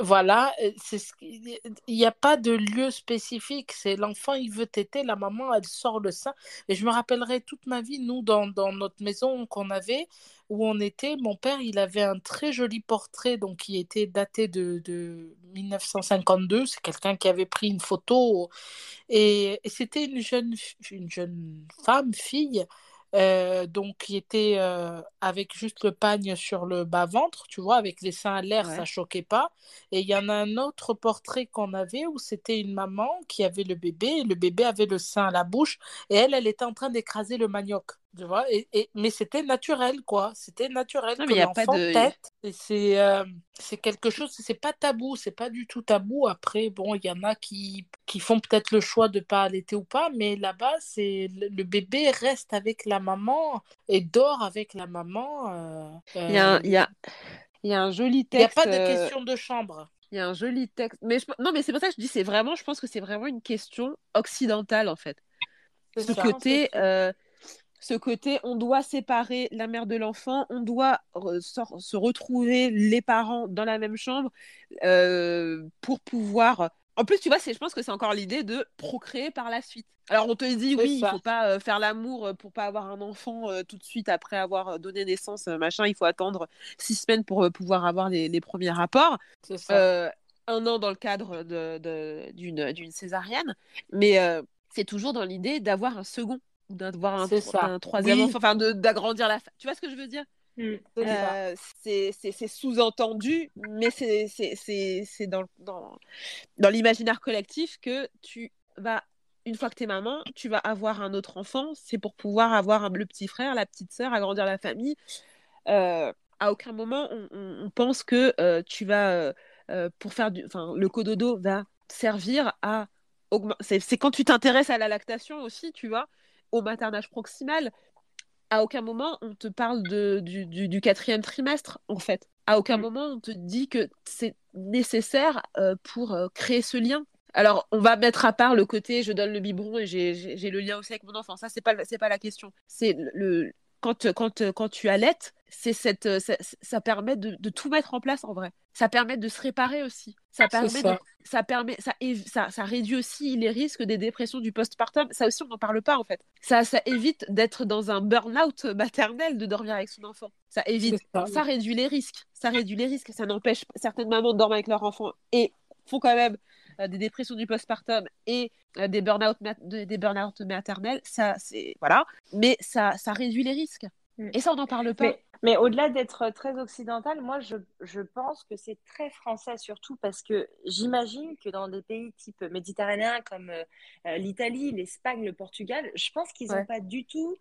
Voilà, euh, c'est ce il n'y a pas de lieu spécifique. C'est l'enfant, il veut téter, la maman, elle sort le sein. Et je me rappellerai toute ma vie, nous, dans, dans notre maison qu'on avait, où on était, mon père, il avait un très joli portrait, donc qui était daté de, de 1952. C'est quelqu'un qui avait pris une photo. Et, et c'était une jeune, une jeune femme, fille, euh, donc qui était euh, avec juste le pagne sur le bas-ventre, tu vois, avec les seins à l'air, Ouais. ça choquait pas. Et il y en a un autre portrait qu'on avait où c'était une maman qui avait le bébé, et le bébé avait le sein à la bouche, et elle, elle était en train d'écraser le manioc, tu vois. Et, et- mais c'était naturel, quoi. C'était naturel Non, mais il a pas de- c'est euh, c'est quelque chose, c'est pas tabou, c'est pas du tout tabou. Après, bon, il y en a qui, qui font peut-être le choix de pas allaiter ou pas, mais là-bas, c'est le, le bébé reste avec la maman et dort avec la maman. euh, Il y a un, euh, y a, il y a un joli il n'y a texte. pas de euh, question de chambre. Il y a un joli texte. Mais je- non, mais c'est pour ça que je dis, c'est vraiment, je pense que c'est vraiment une question occidentale, en fait. Ce ça. côté, euh, ce côté, on doit séparer la mère de l'enfant, on doit re- se retrouver les parents dans la même chambre euh, pour pouvoir En plus, tu vois, je pense que c'est encore l'idée de procréer par la suite. Alors, on te dit, oui, il ça. faut pas euh, faire l'amour euh, pour pas avoir un enfant euh, tout de suite après avoir donné naissance, machin. Il faut attendre six semaines pour pouvoir avoir les, les premiers rapports. Ça. Un an dans le cadre de, de- d'une, césarienne. Mais c'est toujours dans l'idée d'avoir un second ou d'avoir un, troisième Oui. enfant, enfin, de- d'agrandir la Tu vois ce que je veux dire? Mm. C'est euh, c'est sous-entendu, mais c'est c'est- c'est- c'est dans, dans, dans l'imaginaire collectif que tu vas, une fois que tu es maman, tu vas avoir un autre enfant, c'est pour pouvoir avoir un- le petit frère, la petite sœur, agrandir la famille. Euh, à aucun moment on, on- on pense que euh, tu vas, pour faire du. Enfin, le cododo va servir à. c'est quand tu t'intéresses à la lactation aussi, tu vois, au maternage proximal à aucun moment on te parle de, du, du- du quatrième trimestre, en fait. À aucun Mm. moment on te dit que c'est nécessaire euh, pour euh, créer ce lien. Alors, on va mettre à part le côté je donne le biberon et j'ai- le lien aussi avec mon enfant. Ça, c'est pas, pas la question. C'est le, le- quand, quand, quand tu allaites, c'est cette, ça, ça permet de, de tout mettre en place en vrai. Ça permet de se réparer aussi. Ça permet, de- ça. ça, permet ça, év- ça, ça réduit aussi les risques des dépressions du postpartum. Ça aussi, on n'en parle pas en fait. Ça, ça évite d'être dans un burn-out maternel de dormir avec son enfant. Ça évite, ça. ça réduit les risques. Ça réduit les risques. Ça n'empêche certaines mamans de dormir avec leur enfant et font quand même euh, des dépressions du postpartum et euh, des burn-out des maternels. Ça, c'est voilà. Mais ça, ça réduit les risques. Mm. Et ça, on n'en parle pas. Mais, mais au-delà d'être très occidental, moi, je, je pense que c'est très français surtout parce que j'imagine que dans des pays type méditerranéens comme euh, l'Italie, l'Espagne, le Portugal, je pense qu'ils n'ont Ouais. pas du tout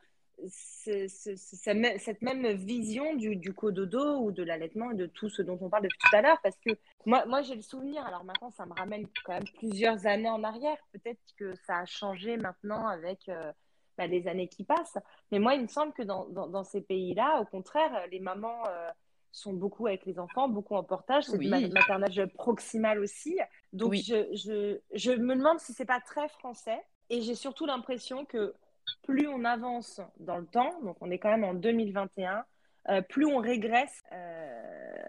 ce- ce- ce- ce même- cette même vision du, du cododo ou de l'allaitement et de tout ce dont on parle depuis tout à l'heure. Parce que moi, moi j'ai le souvenir, alors maintenant, ça me ramène quand même plusieurs années en arrière. Peut-être que ça a changé maintenant avec euh, bah, les années qui passent. Mais moi, il me semble que dans, dans, dans ces pays-là, au contraire, les mamans euh, sont beaucoup avec les enfants, beaucoup en portage. C'est Oui. du ma- maternage proximal aussi. Donc, Oui. je, je, je me demande si c'est pas très français. Et j'ai surtout l'impression que plus on avance dans le temps, donc on est quand même en 2021, euh, plus on régresse euh,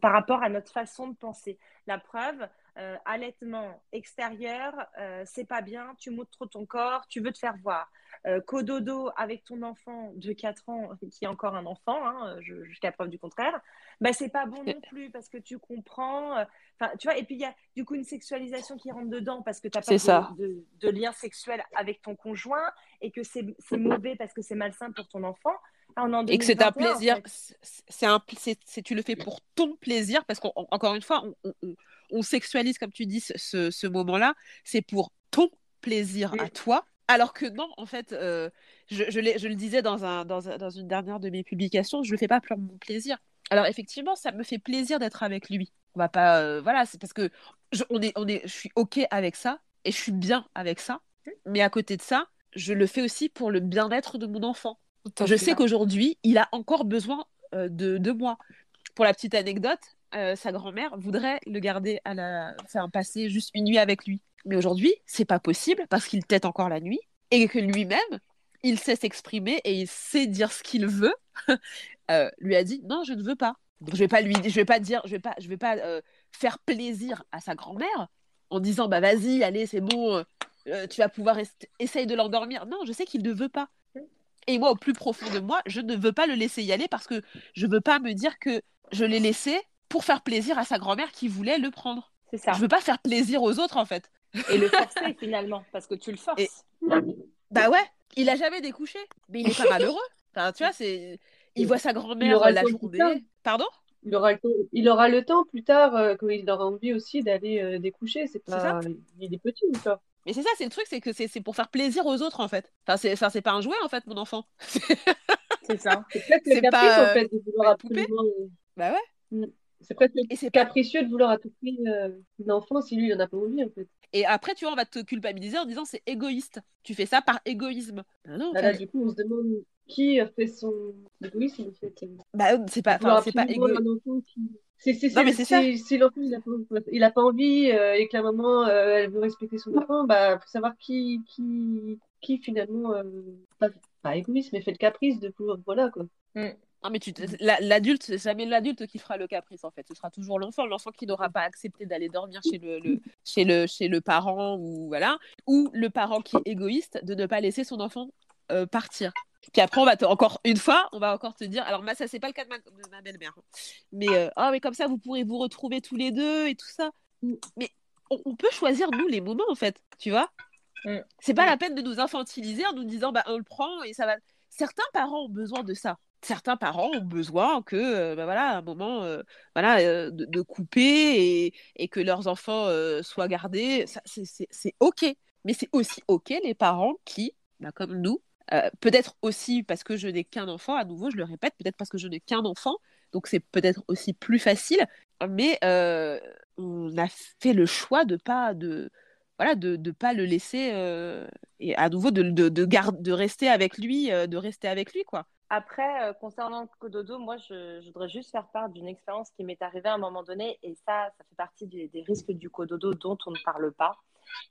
par rapport à notre façon de penser. La preuve, euh, allaitement extérieur, euh, c'est pas bien, tu montres trop ton corps, tu veux te faire voir. Euh, cododo avec ton enfant de 4 ans, qui est encore un enfant, hein, jusqu'à preuve du contraire, bah, c'est pas bon non plus parce que tu comprends. euh, Enfin, tu vois, et puis il y a du coup une sexualisation qui rentre dedans parce que tu n'as pas ça. de, de- de lien sexuel avec ton conjoint et que c'est mauvais parce que c'est malsain pour ton enfant. Ah, on en et que c'est un 2021, en plaisir, fait. c'est un, c'est, tu le fais pour ton plaisir, parce qu'encore une fois, on, on- on- on sexualise, comme tu dis, ce, ce- ce moment-là, c'est pour ton plaisir Oui. à toi, alors que non, en fait, euh, je, je, l'ai- je le disais dans, un, dans, un- dans une dernière de mes publications, je le fais pas pour mon plaisir. Alors effectivement, ça me fait plaisir d'être avec lui. On va pas, euh, voilà, c'est parce que je, on est, on est, je suis ok avec ça et je suis bien avec ça, mais à côté de ça, je le fais aussi pour le bien-être de mon enfant. Je sais qu'aujourd'hui, il a encore besoin euh, de, de moi. Pour la petite anecdote, euh, sa grand-mère voudrait le garder à la, enfin, passer juste une nuit avec lui. Mais aujourd'hui, c'est pas possible parce qu'il tète encore la nuit et que lui-même, il sait s'exprimer et il sait dire ce qu'il veut. Euh, lui a dit non, je ne veux pas. Donc je vais pas lui, je vais pas dire, je vais pas, je vais pas euh, faire plaisir à sa grand-mère en disant bah vas-y, allez, c'est bon, euh, tu vas pouvoir est- essaye de l'endormir. Non, je sais qu'il ne veut pas. Et moi, au plus profond de moi, je ne veux pas le laisser y aller parce que je veux pas me dire que je l'ai laissé pour faire plaisir à sa grand-mère qui voulait le prendre. C'est ça. Je veux pas faire plaisir aux autres en fait. Et le forcer finalement, parce que tu le forces. Et- Bah ouais, il a jamais découché, mais il est pas malheureux. Enfin, tu vois, c'est il voit sa Il grand-mère aura euh, le la journée. Pardon? Il aura, le temps- il aura le temps plus tard, euh, quand il aura envie aussi d'aller euh, découcher. C'est C'est ça. pas... Il est petit encore. Mais c'est ça, c'est le truc, c'est que c'est c'est pour faire plaisir aux autres en fait. Enfin, c'est enfin, c'est pas un jouet en fait, mon enfant. C'est ça. C'est presque pas, en fait de vouloir poupée absolument. euh, bah ouais. C'est presque Et c'est pas capricieux de vouloir à tout prix euh, une enfant si lui il en a pas envie en fait. Et après, tu vois, on va te culpabiliser en disant c'est égoïste. Tu fais ça par égoïsme. Ah non, Ah, là, enfin, du coup, on se demande qui a fait son égoïsme en fait. bah, c'est pas, c'est pas égoïste. si l'enfant il a pas, il a pas envie euh, et que la maman euh, elle veut respecter son enfant, bah faut savoir qui qui qui finalement euh, pas, pas égoïste mais fait le caprice de pouvoir voilà quoi. Non, mais tu la- l'adulte, c'est jamais l'adulte qui fera le caprice en fait. Ce sera toujours l'enfant, l'enfant qui n'aura pas accepté d'aller dormir chez le, le- chez le chez le parent ou voilà, ou le parent qui est égoïste de ne pas laisser son enfant euh, partir. Puis après, on va te, encore une fois, on va encore te dire. Alors, moi, ça c'est pas le cas de ma, de ma belle-mère, hein. mais euh, ah, mais comme ça, vous pourrez vous retrouver tous les deux et tout ça. Mais on, on peut choisir nous les moments en fait, tu vois. Mm. C'est pas la peine de nous infantiliser en nous disant bah on le prend et ça va. Certains parents ont besoin de ça. Certains parents ont besoin que euh, bah, voilà à un moment euh, voilà euh, de, couper et, que leurs enfants euh, soient gardés. C'est- ok. Mais c'est aussi ok les parents qui, bah, comme nous, peut-être aussi parce que je n'ai qu'un enfant. À nouveau, je le répète, peut-être parce que je n'ai qu'un enfant. Donc c'est peut-être aussi plus facile. Mais on a fait le choix de pas de voilà de de pas le laisser et à nouveau de de de, rester avec lui de rester avec lui quoi Après, euh, concernant le cododo, moi, je, je voudrais juste faire part d'une expérience qui m'est arrivée à un moment donné, et ça, ça fait partie des, des risques du cododo dont on ne parle pas.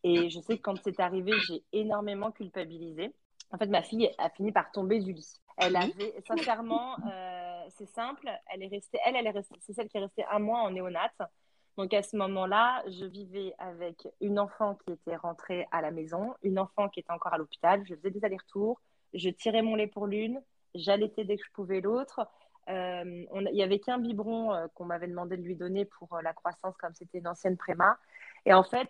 Et je sais que quand c'est arrivé, j'ai énormément culpabilisé. En fait, ma fille a fini par tomber du lit. Elle avait, sincèrement, euh, c'est simple, elle est restée, elle, elle est restée, c'est celle qui est restée un mois en néonate. Donc à ce moment-là, je vivais avec une enfant qui était rentrée à la maison, une enfant qui était encore à l'hôpital. Je faisais des allers-retours, je tirais mon lait pour l'une, j'allaitais dès que je pouvais l'autre. Euh, il y avait qu'un biberon euh, qu'on m'avait demandé de lui donner pour euh, la croissance, comme c'était une ancienne préma. Et en fait,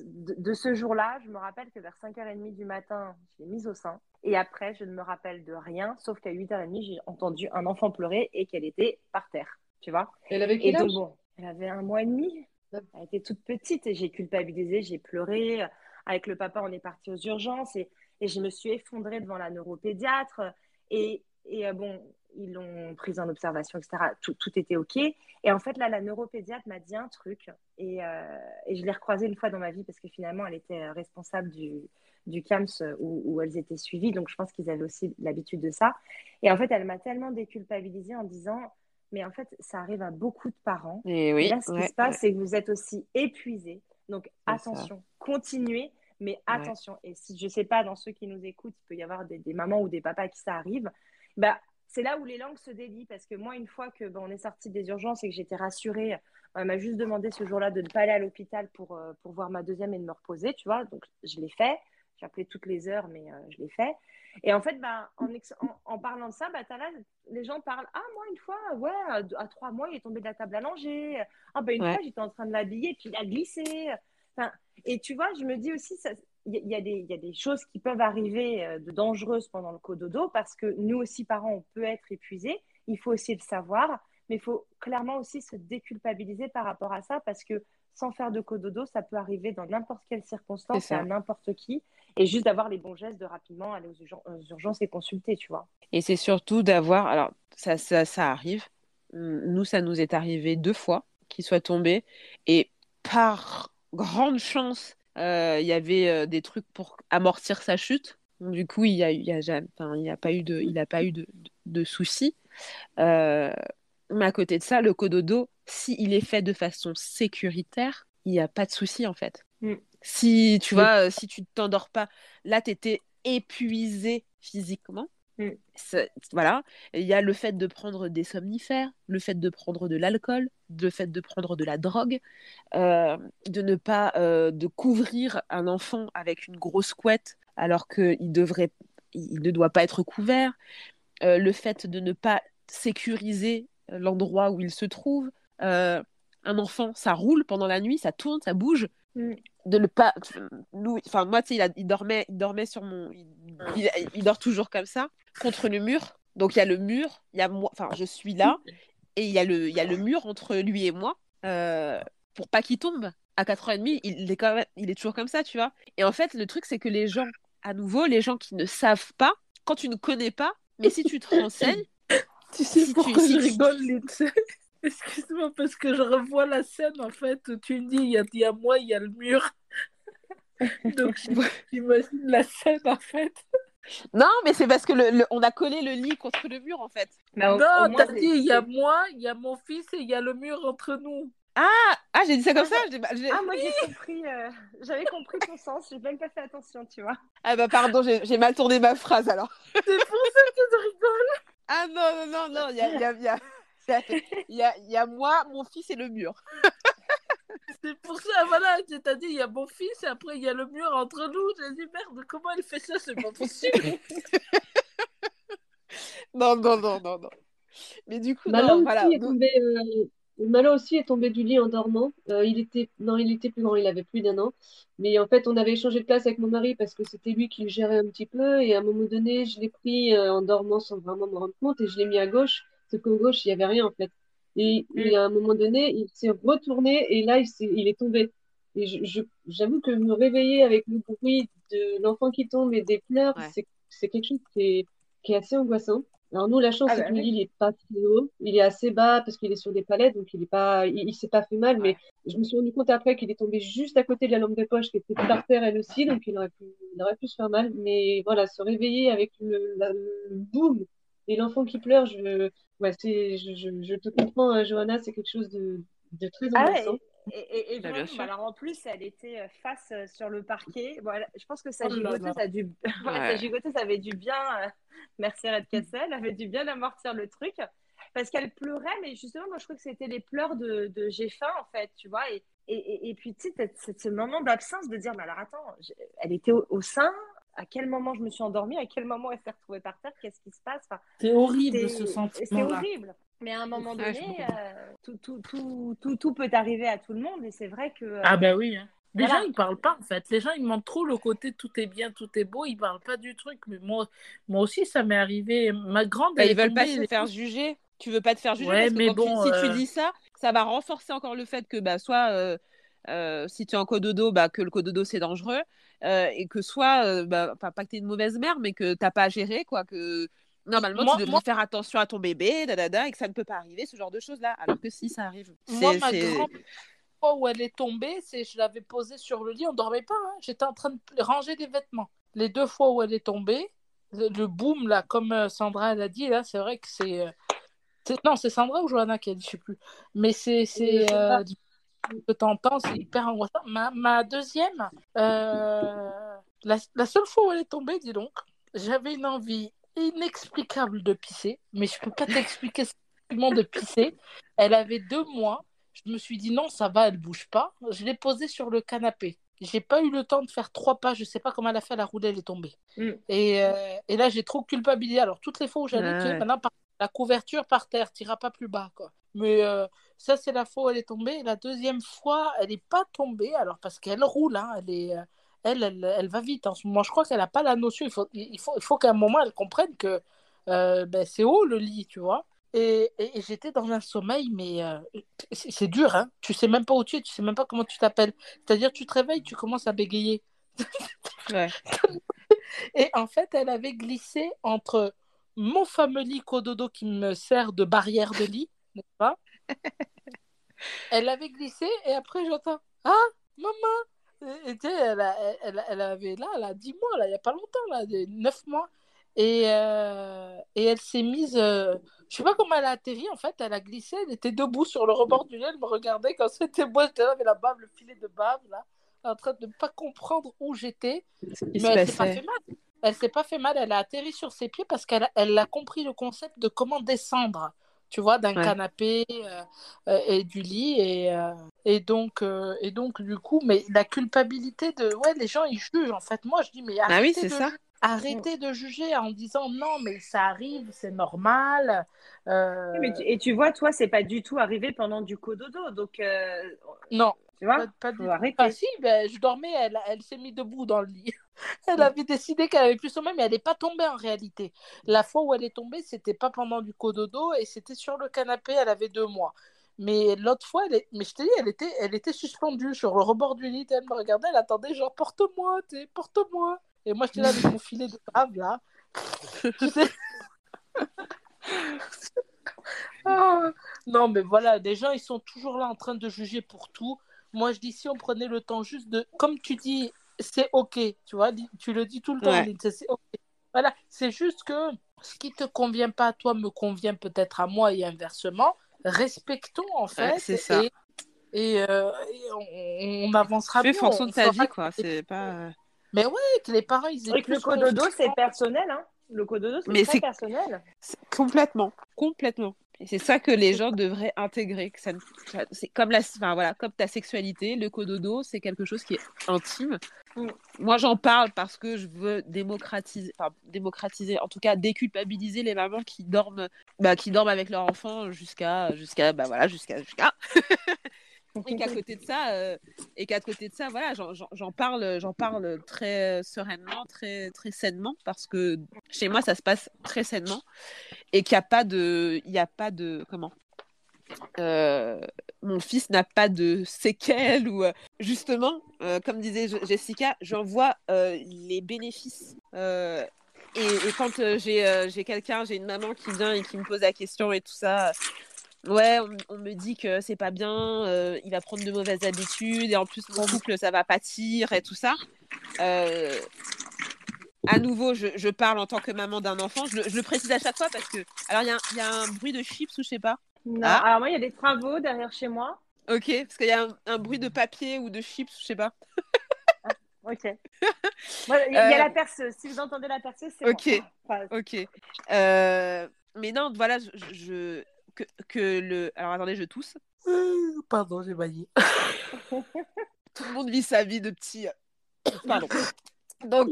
de, de ce jour-là, je me rappelle que vers 5h30 du matin, je l'ai mise au sein. Et après, je ne me rappelle de rien, sauf qu'à 8h30, j'ai entendu un enfant pleurer et qu'elle était par terre. Tu vois Elle avait quel âge donc, bon, elle avait un mois et demi. Elle était toute petite et j'ai culpabilisé, j'ai pleuré. Avec le papa, on est parti aux urgences et, et je me suis effondrée devant la neuropédiatre. Et, et euh, bon, ils l'ont prise en observation, etc. Tout, tout était OK. Et en fait, là, la neuropédiatre m'a dit un truc. Et, euh, et je l'ai recroisée une fois dans ma vie parce que finalement, elle était euh, responsable du, du CAMS où, où elles étaient suivies. Donc, je pense qu'ils avaient aussi l'habitude de ça. Et en fait, elle m'a tellement déculpabilisée en disant mais en fait, ça arrive à beaucoup de parents. et Et oui là, ce qui se passe, ouais. c'est que vous êtes aussi épuisés. Donc, attention, continuez, mais attention. Et si je ne sais pas, dans ceux qui nous écoutent, il peut y avoir des, des mamans ou des papas qui ça arrive. Bah, c'est là où les langues se délient. Parce que moi, une fois que bah, on est sorti des urgences et que j'étais rassurée, elle m'a juste demandé ce jour-là de ne pas aller à l'hôpital pour, euh, pour voir ma deuxième et de me reposer, tu vois. Donc, je l'ai fait. J'ai appelé toutes les heures, mais euh, je l'ai fait. Et en fait, bah, en, ex- en, en parlant de ça, bah, là, les gens parlent Ah, moi, une fois, ouais, à, trois mois, il est tombé de la table à langer. Ah, bah, une Ouais. fois, j'étais en train de l'habiller, puis il a glissé. Enfin, et tu vois, je me dis aussi, il y, y, y a des choses qui peuvent arriver euh, de dangereuses pendant le cododo parce que nous aussi, parents, on peut être épuisés. Il faut aussi le savoir, mais il faut clairement aussi se déculpabiliser par rapport à ça parce que sans faire de cododo, ça peut arriver dans n'importe quelle circonstance à n'importe qui. Et juste d'avoir les bons gestes de rapidement aller aux, urgen- aux urgences et consulter, tu vois. et c'est surtout d'avoir alors ça, ça ça arrive nous ça nous est arrivé deux fois qu'il soit tombé et par grande chance euh, il y avait euh, des trucs pour amortir sa chute. Donc, du coup il y a, il y a il n'y pas eu de il a pas eu de, de, de soucis. Euh, mais à côté de ça le cododo s'il est fait de façon sécuritaire il n'y a pas de souci en fait. Mm. si tu vois si tu t'endors pas là tu étais épuisé physiquement voilà. Il y a le fait de prendre des somnifères le fait de prendre de l'alcool le fait de prendre de la drogue euh, de ne pas euh, de couvrir un enfant avec une grosse couette alors qu'il devrait il ne doit pas être couvert euh, le fait de ne pas sécuriser l'endroit où il se trouve un enfant ça roule pendant la nuit ça tourne ça bouge Mm. de ne pas nous enfin moi tu sais il, a- il dormait il dormait sur mon il, il- il dort toujours comme ça contre le mur. Donc il y a le mur il y a moi enfin je suis là et il y a le il y a le mur entre lui et moi euh, pour pas qu'il tombe. À 4h30 il est quand même il est toujours comme ça tu vois. Et en fait le truc c'est que les gens à nouveau les gens qui ne savent pas quand tu ne connais pas mais si tu te renseignes Tu sais Si tu- pourquoi si je tu- rigole, Excuse-moi, parce que je revois la scène, en fait, où tu me dis, il y a, il y a moi, il y a le mur. Donc, j'imagine la scène, en fait. non mais c'est parce que le, le- on a collé le lit contre le mur en fait non, t'as dit, il y a moi, il y a mon fils et il y a le mur entre nous. ah j'ai dit ça comme ça Ah, moi, j'ai compris. euh, J'avais compris ton sens. J'ai même pas fait attention, tu vois. ah bah pardon j'ai mal tourné ma phrase alors C'est pour ça que je rigole. Ah non, non, non, non, il y a, il y, a, il y, a, il y, a, il y a moi, mon fils et le mur. C'est pour ça, voilà, tu t'as dit, il y a mon fils et après il y a le mur entre nous. J'ai dit, merde, comment elle fait ça C'est pas possible. non, non, non, non, non. Mais du coup, Malo non, aussi voilà. est tombé, euh, Malo aussi est tombé du lit en dormant. Euh, il était, non, il était plus grand, il avait plus d'un an. Mais en fait, on avait échangé de place avec mon mari parce que c'était lui qui le gérait un petit peu. Et à un moment donné, je l'ai pris euh, en dormant sans vraiment me rendre compte et je l'ai mis à gauche. Qu'à gauche, il n'y avait rien en fait. Et, et à un moment donné, il s'est retourné et là, il est tombé. Et j'avoue que me réveiller avec le bruit de l'enfant qui tombe et des pleurs, Ouais. c'est, quelque chose qui est, qui est assez angoissant. Alors nous, la chance, Ah c'est bah que lit, il est pas très haut. Il est assez bas parce qu'il est sur des palettes, donc il est pas, il, il s'est pas fait mal. Mais je me suis rendu compte après qu'il est tombé juste à côté de la lampe de poche qui était par terre elle aussi, donc il aurait pu, il aurait pu se faire mal. Mais voilà, se réveiller avec le, la- le boom et l'enfant qui pleure, je, ouais, c'est, je, je, je te comprends, hein, Johanna, c'est quelque chose de, de très Ah angoissant. ouais, et, et, et Bah, bien vraiment, alors en plus, elle était euh, face euh, sur le parquet. Voilà, je pense que sa Oh gigoteuse a dû, ouais, sa Ouais. gigoteuse avait dû bien, euh, merci Red Cassel, avait dû bien amortir le truc parce qu'elle pleurait, mais justement, moi je crois que c'était les pleurs de, de j'ai faim en fait, tu vois. Et, et, et, et puis, tu sais, ce moment d'absence de dire, mais alors attends, elle était au, au sein, à quel moment je me suis endormie, à quel moment elle s'est retrouvée par terre, qu'est-ce qui se passe enfin, C'est horrible ce c'est c'est horrible. Mais à un moment donné, euh, tout, tout, tout, tout, tout peut arriver à tout le monde. Et c'est vrai que. euh, Ah ben oui. hein. Les Voilà. gens, ils parlent pas en fait. Les gens, ils montrent trop le côté tout est bien, tout est beau. Ils parlent pas du truc. Mais moi, moi aussi, ça m'est arrivé. Ma grande, Bah, ils veulent pas se faire juger. Tu veux pas te faire juger Ouais, parce que mais tu- bon, si tu euh, dis ça, ça va renforcer encore le fait que bah, soit euh, si tu es en cododo, bah, que le cododo c'est dangereux euh, et que soit, euh, bah, pas que tu es une mauvaise mère, mais que t'as pas à gérer, quoi, que normalement Moi- tu devrais moi- faire attention à ton bébé, dadada, et que ça ne peut pas arriver, ce genre de choses-là. Alors que si, ça arrive. Moi, C'est- ma c'est- grande fois où elle est tombée, c'est je l'avais posée sur le lit, on dormait pas. hein. J'étais en train de ranger des vêtements. Les deux fois où elle est tombée, le, le boom là, comme Sandra elle a dit là, c'est vrai que c'est c'est- non, c'est Sandra ou Johanna qui a dit, je sais plus. Mais c'est c'est. Que t'entends, c'est hyper angoissant. Ma, ma deuxième, euh, la, la seule fois où elle est tombée, dis donc, j'avais une envie inexplicable de pisser, mais je peux pas t'expliquer ce sentiment de pisser. Elle avait deux mois. Je me suis dit non, ça va, elle bouge pas. Je l'ai posée sur le canapé. J'ai pas eu le temps de faire trois pas. Je sais pas comment elle a fait. La roulée, elle est tombée. Mm. Et, euh, et là, j'ai trop culpabilisé. Alors, toutes les fois où j'allais, tu ouais. maintenant, par- la couverture par terre, t'iras pas plus bas, quoi. Mais euh, ça, c'est la fois où elle est tombée. La deuxième fois, elle n'est pas tombée. Alors, parce qu'elle roule, hein, elle est. euh, elle, elle, elle va vite en ce moment. Je crois qu'elle n'a pas la notion. Il faut, il faut, il faut qu'à un moment, elle comprenne que euh, ben, c'est haut le lit, tu vois. Et, et- et j'étais dans un sommeil, mais euh, c'est c'est dur, hein. Tu sais même pas où tu es, tu sais même pas comment tu t'appelles. C'est-à-dire, tu te réveilles, tu commences à bégayer. Ouais. Et en fait, elle avait glissé entre mon fameux lit cododo qui me sert de barrière de lit, n'est-ce pas Elle avait glissé et après j'entends Ah, maman Et tu sais, elle, a- elle, elle avait là, elle a 10 mois, là, il n'y a pas longtemps, là, 9 mois. Et, euh, et elle s'est mise, euh, je sais pas comment elle a atterri en fait, elle a glissé, elle était debout sur le rebord du lit, elle me regardait quand c'était moi, j'étais là avec la bave, le filet de bave là, en train de ne pas comprendre où j'étais. Mais elle s'est pas fait mal. Elle s'est pas fait mal, elle a atterri sur ses pieds parce qu'elle elle a compris le concept de comment descendre, tu vois, d'un Ouais. canapé euh, euh, et du lit. Et, euh, et, donc, euh, et donc, du coup, mais la culpabilité de. Ouais, les gens, ils jugent en fait. Moi, je dis, mais Ah oui, arrêtez c'est de ça. ju- Arrêtez de juger en disant non, mais ça arrive, c'est normal. Euh, Oui, mais tu- et tu vois, toi, c'est pas du tout arrivé pendant du cododo. Donc, euh, Non, tu vois, pas, pas du arrêter. Ah si, ben, je dormais, elle, elle s'est mise debout dans le lit. Elle avait décidé qu'elle avait plus sommeil, mais elle n'est pas tombée en réalité. La fois où elle est tombée, c'était pas pendant du cododo et c'était sur le canapé, elle avait deux mois. Mais l'autre fois, elle est... mais je te dis, elle était, elle était suspendue sur le rebord du lit, elle me regardait, elle attendait genre porte-moi, t'es, porte-moi. Et moi, j'étais là avec mon filet de bave, là. Ah, non, mais voilà, des gens, ils sont toujours là en train de juger pour tout. Moi, je dis, si on prenait le temps juste de, comme tu dis, c'est OK, tu vois, tu le dis tout le temps, Ouais. C'est OK. Voilà, c'est juste que ce qui te convient pas à toi me convient peut-être à moi et inversement. Respectons, en fait. Ouais, c'est ça. Et, et, euh, et on, on avancera Fais mieux, fonction on de ta vie, quoi. C'est pas. Mais ouais, que les parents, ils aient Et que le plus cododo, c'est personnel. Hein. Le cododo, c'est personnel. Complètement, complètement. Et c'est ça que les gens devraient intégrer. Que ça, ne- ça- c'est comme la, enfin, voilà, comme ta sexualité, le cododo, c'est quelque chose qui est intime. Mm. Moi, j'en parle parce que je veux démocratiser, enfin, démocratiser, en tout cas déculpabiliser les mamans qui dorment, bah, qui dorment avec leur enfant jusqu'à, jusqu'à, bah voilà, jusqu'à, jusqu'à. Et qu'à côté de ça, euh, et qu'à côté de ça, voilà, j'en- parle, j'en parle très sereinement, très très sainement, parce que chez moi, ça se passe très sainement, et qu'il n'y a pas de, il y a pas de, comment, Euh, mon fils n'a pas de séquelles ou euh, justement, comme disait Je- Jessica, j'en vois les bénéfices. Et, et quand j'ai j'ai quelqu'un, j'ai une maman qui vient et qui me pose la question et tout ça, Ouais, on, on me dit que c'est pas bien, euh, il va prendre de mauvaises habitudes et en plus mon couple ça va pâtir et tout ça. Euh, à nouveau, je, je parle en tant que maman d'un enfant. Je le, je le précise à chaque fois parce que alors il y, a un- il y a un bruit de chips ou je sais pas? Non, Ah. alors moi, il y a des travaux derrière chez moi. Ok, parce qu'il y a un, un bruit de papier ou de chips, je sais pas. Ok. Voilà, Il y, a- il y a Euh, la perceuse. Si vous entendez la perceuse, c'est ok. Enfin, Ok. Euh, mais non, voilà, je, je- que, que le. Alors attendez, je tousse. Euh, Pardon, j'ai baillé. Tout le monde vit sa vie de petit. Pardon. Donc,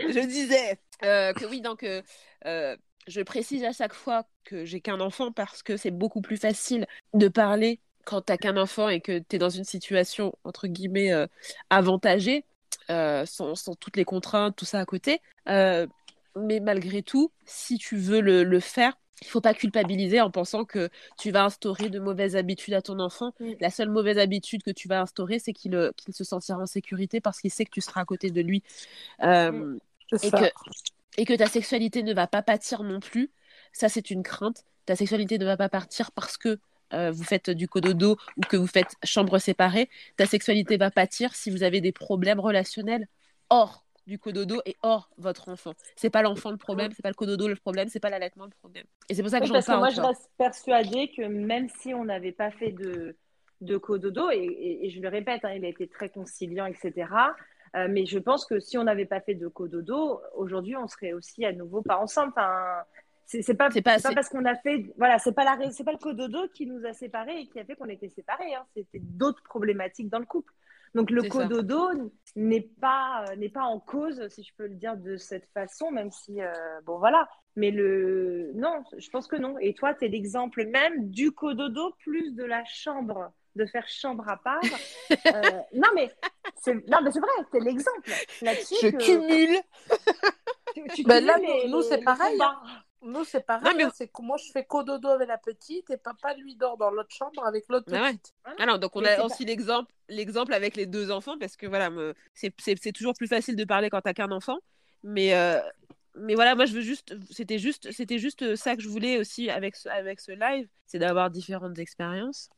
je disais euh, que oui, donc euh, euh, je précise à chaque fois que j'ai qu'un enfant parce que c'est beaucoup plus facile de parler quand t'as qu'un enfant et que t'es dans une situation entre guillemets euh, avantagée, euh, sans, sans toutes les contraintes, tout ça à côté. Euh, mais malgré tout, si tu veux le, le faire, il faut pas culpabiliser en pensant que tu vas instaurer de mauvaises habitudes à ton enfant. Mm. La seule mauvaise habitude que tu vas instaurer, c'est qu'il euh, qu'il se sentira en sécurité parce qu'il sait que tu seras à côté de lui. Euh, C'est et ça. que, et que ta sexualité ne va pas pâtir non plus. Ça, c'est une crainte. Ta sexualité ne va pas partir parce que euh, vous faites du cododo ou que vous faites chambre séparée. Ta sexualité va pâtir si vous avez des problèmes relationnels hors du cododo et hors votre enfant. C'est pas l'enfant le problème, c'est pas le cododo le problème, c'est pas l'allaitement le problème. Et c'est pour ça que Oui, j'en parce que parle. moi, je reste persuadée que même si on n'avait pas fait de, de cododo, et, et, et je le répète, hein, il a été très conciliant, etc. euh, mais je pense que si on n'avait pas fait de cododo, aujourd'hui, on serait aussi à nouveau pas ensemble. Enfin, c'est pas, pas pas parce qu'on a fait, voilà, c'est pas la, c'est pas le cododo qui nous a séparés et qui a fait qu'on était séparés. hein. C'était d'autres problématiques dans le couple. Donc le C'est cododo n'est pas euh, n'est pas en cause, si je peux le dire de cette façon, même si euh, bon voilà. Mais le non, je pense que non. Et toi, tu es l'exemple même du cododo plus de la chambre, de faire chambre à part. Euh, non mais c'est non mais c'est vrai, es l'exemple là-dessus. Je que- cumule. tu- tu Ben là, cumules les- nous, c'est pareil, combats. Nous, c'est pareil. Non, mais- hein, c'est que moi, je fais cododo avec la petite et papa, lui, dort dans l'autre chambre avec l'autre Ah ouais. petite. Alors, donc on Mais a aussi l'exemple, l'exemple avec les deux enfants, parce que voilà, me- c'est, c'est, c'est toujours plus facile de parler quand t'as qu'un enfant. Mais, euh, mais voilà, moi je veux juste, c'était juste, c'était juste ça que je voulais aussi avec ce, avec ce live, c'est d'avoir différentes expériences.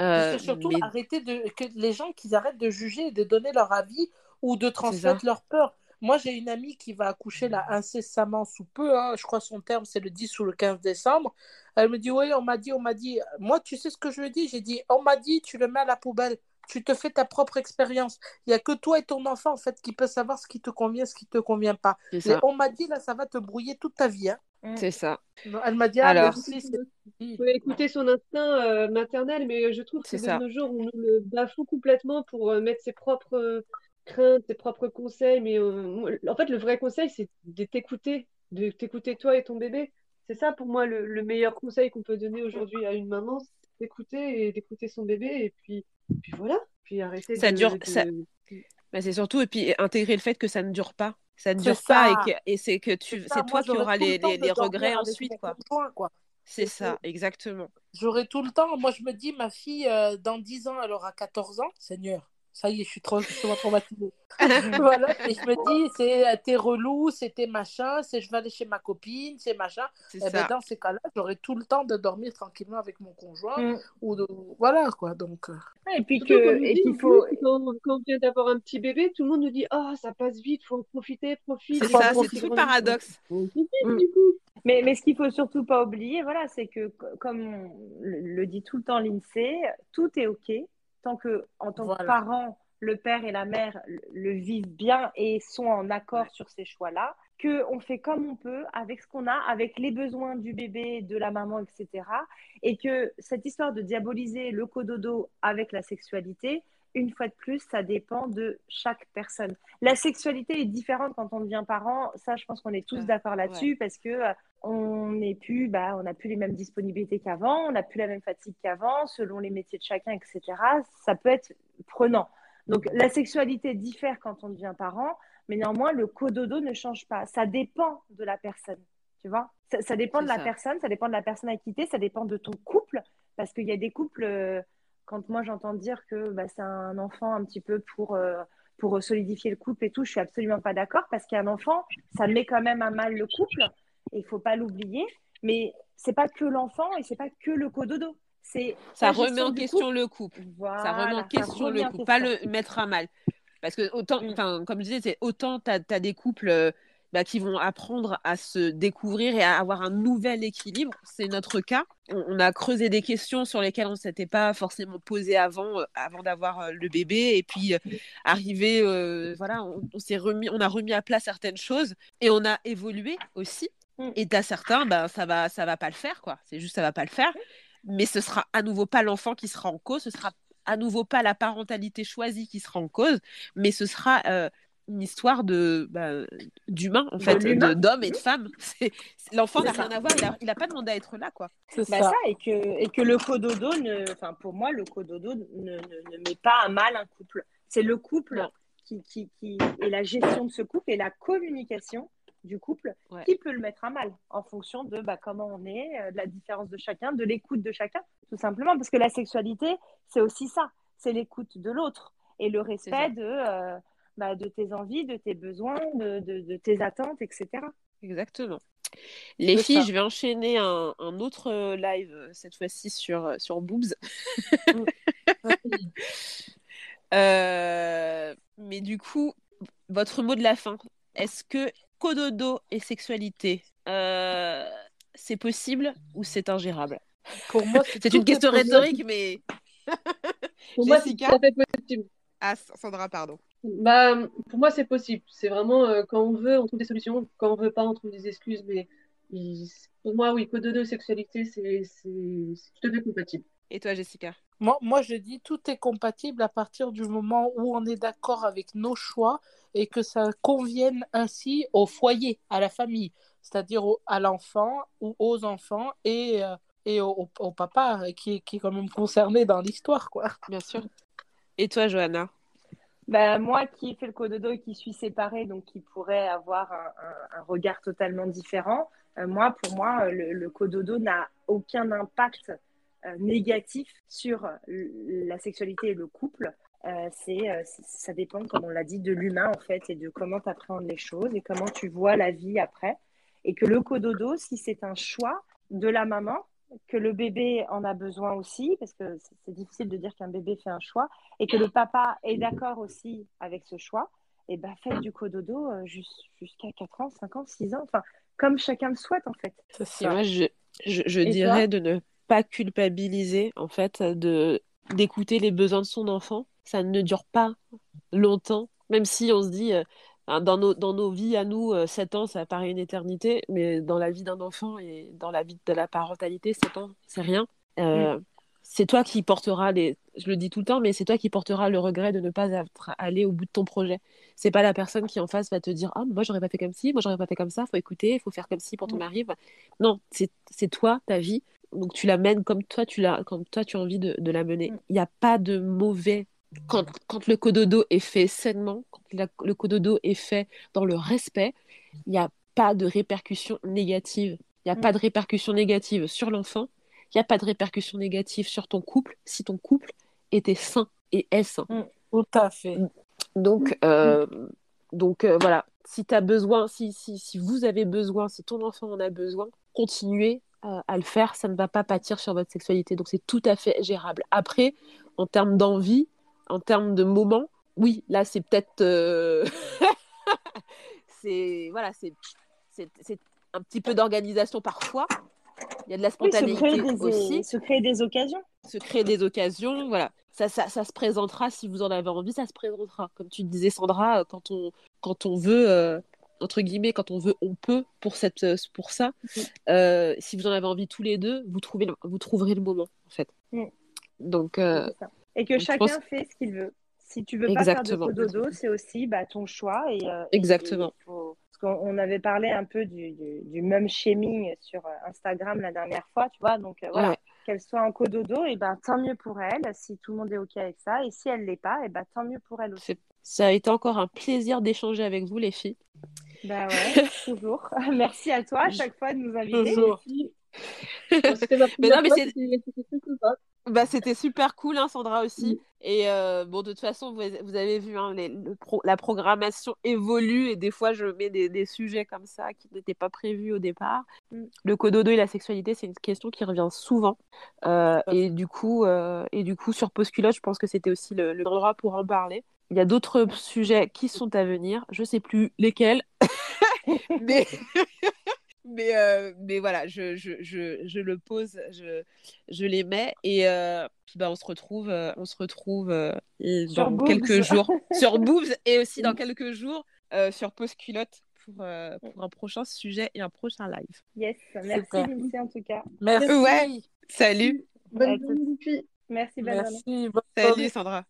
Euh, C'est surtout mais- arrêter de que les gens qu'ils arrêtent de juger et de donner leur avis ou de transmettre leur peur. Moi, j'ai une amie qui va accoucher là incessamment sous peu. hein. Je crois son terme c'est le 10 ou le 15 décembre. Elle me dit oui, on m'a dit, on m'a dit. Moi, tu sais ce que je lui ai dit? J'ai dit on m'a dit, tu le mets à la poubelle. Tu te fais ta propre expérience. Il y a que toi et ton enfant en fait qui peut savoir ce qui te convient, ce qui te convient pas. c'est Mais on m'a dit là, ça va te brouiller toute ta vie. hein. c'est ça. Elle m'a dit ah, Alors. merci, c'est Il faut écouter son instinct euh, maternel, mais je trouve que C'est de ça. nos jours, on nous le bafoue complètement pour euh, mettre ses propres euh, craintes, ses propres conseils. Mais euh, en fait, le vrai conseil, c'est de t'écouter, de t'écouter toi et ton bébé. C'est ça pour moi le, le meilleur conseil qu'on peut donner aujourd'hui à une maman, c'est d'écouter et d'écouter son bébé. Et puis, puis voilà, puis arrêter Ça de, dure- de- ça- Mais c'est surtout, et puis intégrer le fait que ça ne dure pas. Ça ne C'est dure pas et, que- et c'est que tu, C'est toi qui auras le les, les, regrets ensuite, quoi. C'est ça, exactement. J'aurai tout le temps. Moi, je me dis, ma fille, euh, dans 10 ans, elle aura 14 ans. Seigneur, ça y est, je suis trop, je suis trop traumatisée. voilà. Et je me dis, c'est t'es relou, c'est tes machins, c'est je vais aller chez ma copine, c'est machin. Et ben, ça. dans ces cas-là, j'aurai tout le temps de dormir tranquillement avec mon conjoint. Mm. Ou de... Voilà, quoi. Donc, euh, Et puis que et qu'il faut quand, quand on vient d'avoir un petit bébé, tout le monde nous dit Ah, ça passe vite, faut en profiter, profite. C'est ça, c'est tout le paradoxe. Mm. Mais, mais ce qu'il faut surtout pas oublier, voilà, c'est que co- comme on le dit tout le temps l'INSEE, tout est OK tant que en tant que parent, le père et la mère le, vivent bien et sont en accord sur ces choix-là. qu'on fait comme on peut, avec ce qu'on a, avec les besoins du bébé, de la maman, etc. Et que cette histoire de diaboliser le cododo avec la sexualité, une fois de plus, ça dépend de chaque personne. La sexualité est différente quand on devient parent. Ça, je pense qu'on est tous d'accord là-dessus parce que euh, on n'est plus, bah, on n'a plus les mêmes disponibilités qu'avant, on n'a plus la même fatigue qu'avant, selon les métiers de chacun, etc. Ça peut être prenant. Donc, la sexualité diffère quand on devient parent, mais néanmoins, le cododo ne change pas. Ça dépend de la personne, tu vois. Ça, dépend de la personne, ça dépend de la personne à quitter, ça dépend de ton couple, parce qu'il y a des couples. Euh, quand moi j'entends dire que bah, c'est un enfant un petit peu pour, euh, pour solidifier le couple et tout, je suis absolument pas d'accord parce qu'un enfant, ça met quand même à mal le couple il faut pas l'oublier. Mais c'est pas que l'enfant et c'est pas que le cododo. C'est ça remet en question le couple. ça remet en question le couple, pas le mettre à mal. Parce que autant, mm. comme je disais, c'est autant tu as, des couples euh, bah, qui vont apprendre à se découvrir et à avoir un nouvel équilibre. C'est notre cas. On, a creusé des questions sur lesquelles on ne s'était pas forcément posé avant, euh, avant d'avoir euh, le bébé. Et puis, euh, arrivé, voilà, on, s'est remis, on a remis à plat certaines choses et on a évolué aussi. Mm. Et as certains, bah, ça va, ça va pas le faire, quoi. C'est juste, ça va pas le faire. Mais ce sera à nouveau pas l'enfant qui sera en cause, ce sera à nouveau pas la parentalité choisie qui sera en cause, mais ce sera une histoire de bah, d'humain en fait, d'hommes et de femmes. L'enfant n'a rien à voir, il n'a pas demandé à être là quoi. Bah ça. et que et que le cododo ne, enfin pour moi le cododo ne, ne, ne, met pas à mal un couple. C'est le couple qui, qui, qui et la gestion de ce couple et la communication du couple qui peut le mettre à mal en fonction de bah, comment on est, euh, de la différence de chacun, de l'écoute de chacun, tout simplement parce que la sexualité c'est aussi ça, c'est l'écoute de l'autre et le respect de euh, bah, de tes envies, de tes besoins, de, de, tes attentes, etc. Exactement. Les filles, je vais enchaîner un, un, autre euh, live, cette fois-ci sur, sur Boobs. mais du coup, votre mot de la fin, est-ce que cododo et sexualité, c'est possible ou c'est ingérable? Pour moi, c'est une question rhétorique, mais. Pour moi, c'est possible. Ah, Sandra, pardon. Bah, pour moi, c'est possible. C'est vraiment euh, quand on veut, on trouve des solutions. Quand on veut pas, on trouve des excuses. Mais pour moi, oui, code de sexualité, c'est tout à fait compatible. Et toi, Jessica? Moi, moi, je dis tout est compatible à partir du moment où on est d'accord avec nos choix et que ça convienne ainsi au foyer, à la famille, c'est-à-dire à l'enfant ou aux enfants et, euh, et au, au, papa qui, qui est quand même concerné dans l'histoire. quoi. Bien sûr. Et toi, Johanna? Bah, moi qui fais le cododo et qui suis séparée, donc qui pourrait avoir un, regard totalement différent, euh, moi, pour moi, le, le cododo n'a aucun impact euh, négatif sur la sexualité et le couple. Euh, c'est, ça dépend, comme on l'a dit, de l'humain en fait et de comment tu appréhendes les choses et comment tu vois la vie après. Et que le cododo, si c'est un choix de la maman, que le bébé en a besoin aussi, parce que c'est difficile de dire qu'un bébé fait un choix, et que le papa est d'accord aussi avec ce choix, et ben faites du cododo euh, jusqu'à 4 ans, 5 ans, 6 ans, enfin, comme chacun le souhaite en fait. Moi, je, je, dirais de ne pas culpabiliser, en fait, de d'écouter les besoins de son enfant. Ça ne dure pas longtemps, même si on se dit, euh, dans nos, dans nos vies à nous, 7 euh, ans, ça paraît une éternité, mais dans la vie d'un enfant et dans la vie de la parentalité, 7 ans, c'est rien. Euh, mm. C'est toi qui porteras les. Je le dis tout le temps, mais c'est toi qui porteras le regret de ne pas être allé au bout de ton projet. C'est pas la personne qui en face va te dire Ah, moi j'aurais pas fait comme ci, moi j'aurais pas fait comme ça, faut écouter, faut faire comme ci pour ton mm. mari. Non, c'est toi, ta vie. Donc tu la mènes comme toi tu, la, comme toi, tu as envie de, de la mener. Mm. Il n'y a pas de mauvais quand, quand, le cododo est fait sainement, quand le cododo est fait dans le respect, il n'y a pas de répercussions négatives. Il n'y a pas de répercussions négatives sur l'enfant. Il n'y a pas de répercussions négatives sur ton couple si ton couple était sain et est sain. Mm. Tout à fait. Donc, euh, donc euh, voilà, si tu as besoin, si, si, si, vous avez besoin, si ton enfant en a besoin, continuez euh, à le faire. Ça ne va pas pâtir sur votre sexualité. Donc, c'est tout à fait gérable. Après, en termes d'envie, en termes de moments, oui, là, c'est peut-être. C'est. Voilà, c'est un petit peu d'organisation parfois. Il y a de la spontanéité aussi. Se créer des occasions. Se créer des occasions, voilà. Ça, ça, ça, se présentera si vous en avez envie, ça se présentera. Comme tu disais, Sandra, quand on, quand on veut, euh, entre guillemets, quand on veut, on peut pour, cette, pour ça. Mm. Euh, si vous en avez envie tous les deux, vous, trouvez, le- vous trouverez le moment, en fait. Mm. Donc, euh. Et que chacun pense- fait ce qu'il veut. Si tu veux pas faire de cododo, c'est aussi bah, ton choix. Et, euh, Exactement. et faut- Parce qu'on on avait parlé un peu du, du, du mum shaming sur euh, Instagram la dernière fois, tu vois. Donc euh, voilà, ouais. qu'elle soit en cododo, et ben tant mieux pour elle, si tout le monde est OK avec ça. Et si elle l'est pas, et ben tant mieux pour elle aussi. Ça a été encore un plaisir d'échanger avec vous, les filles. Bah ouais, toujours. Merci à toi à chaque fois de nous inviter. Toujours. Mais non, mais c'est- Bah, c'était super cool, hein, Sandra aussi. Mm. Et euh, bon, de toute façon, vous, vous avez vu, hein, les- le pro- la programmation évolue et des fois, je mets des, des sujets comme ça qui n'étaient pas prévus au départ. Mm. Le cododo et la sexualité, c'est une question qui revient souvent. Euh, et, du coup, euh, et du coup, sur Postculotte, je pense que c'était aussi le, le endroit pour en parler. Il y a d'autres sujets qui sont à venir. Je sais plus lesquels. mais... Mais, euh, mais voilà, je, je, je, je le pose, je, je les mets et euh, puis bah, on se retrouve, euh, on se retrouve euh, dans Boobs. quelques jours sur Boobs et aussi dans quelques jours euh, sur Pause Culotte pour, euh, pour un prochain sujet et un prochain live. Yes, merci. Lindsay en tout cas. Merci. Ouais, salut, Bonne filles. Merci, bonne. Merci. bonne salut. Sandra.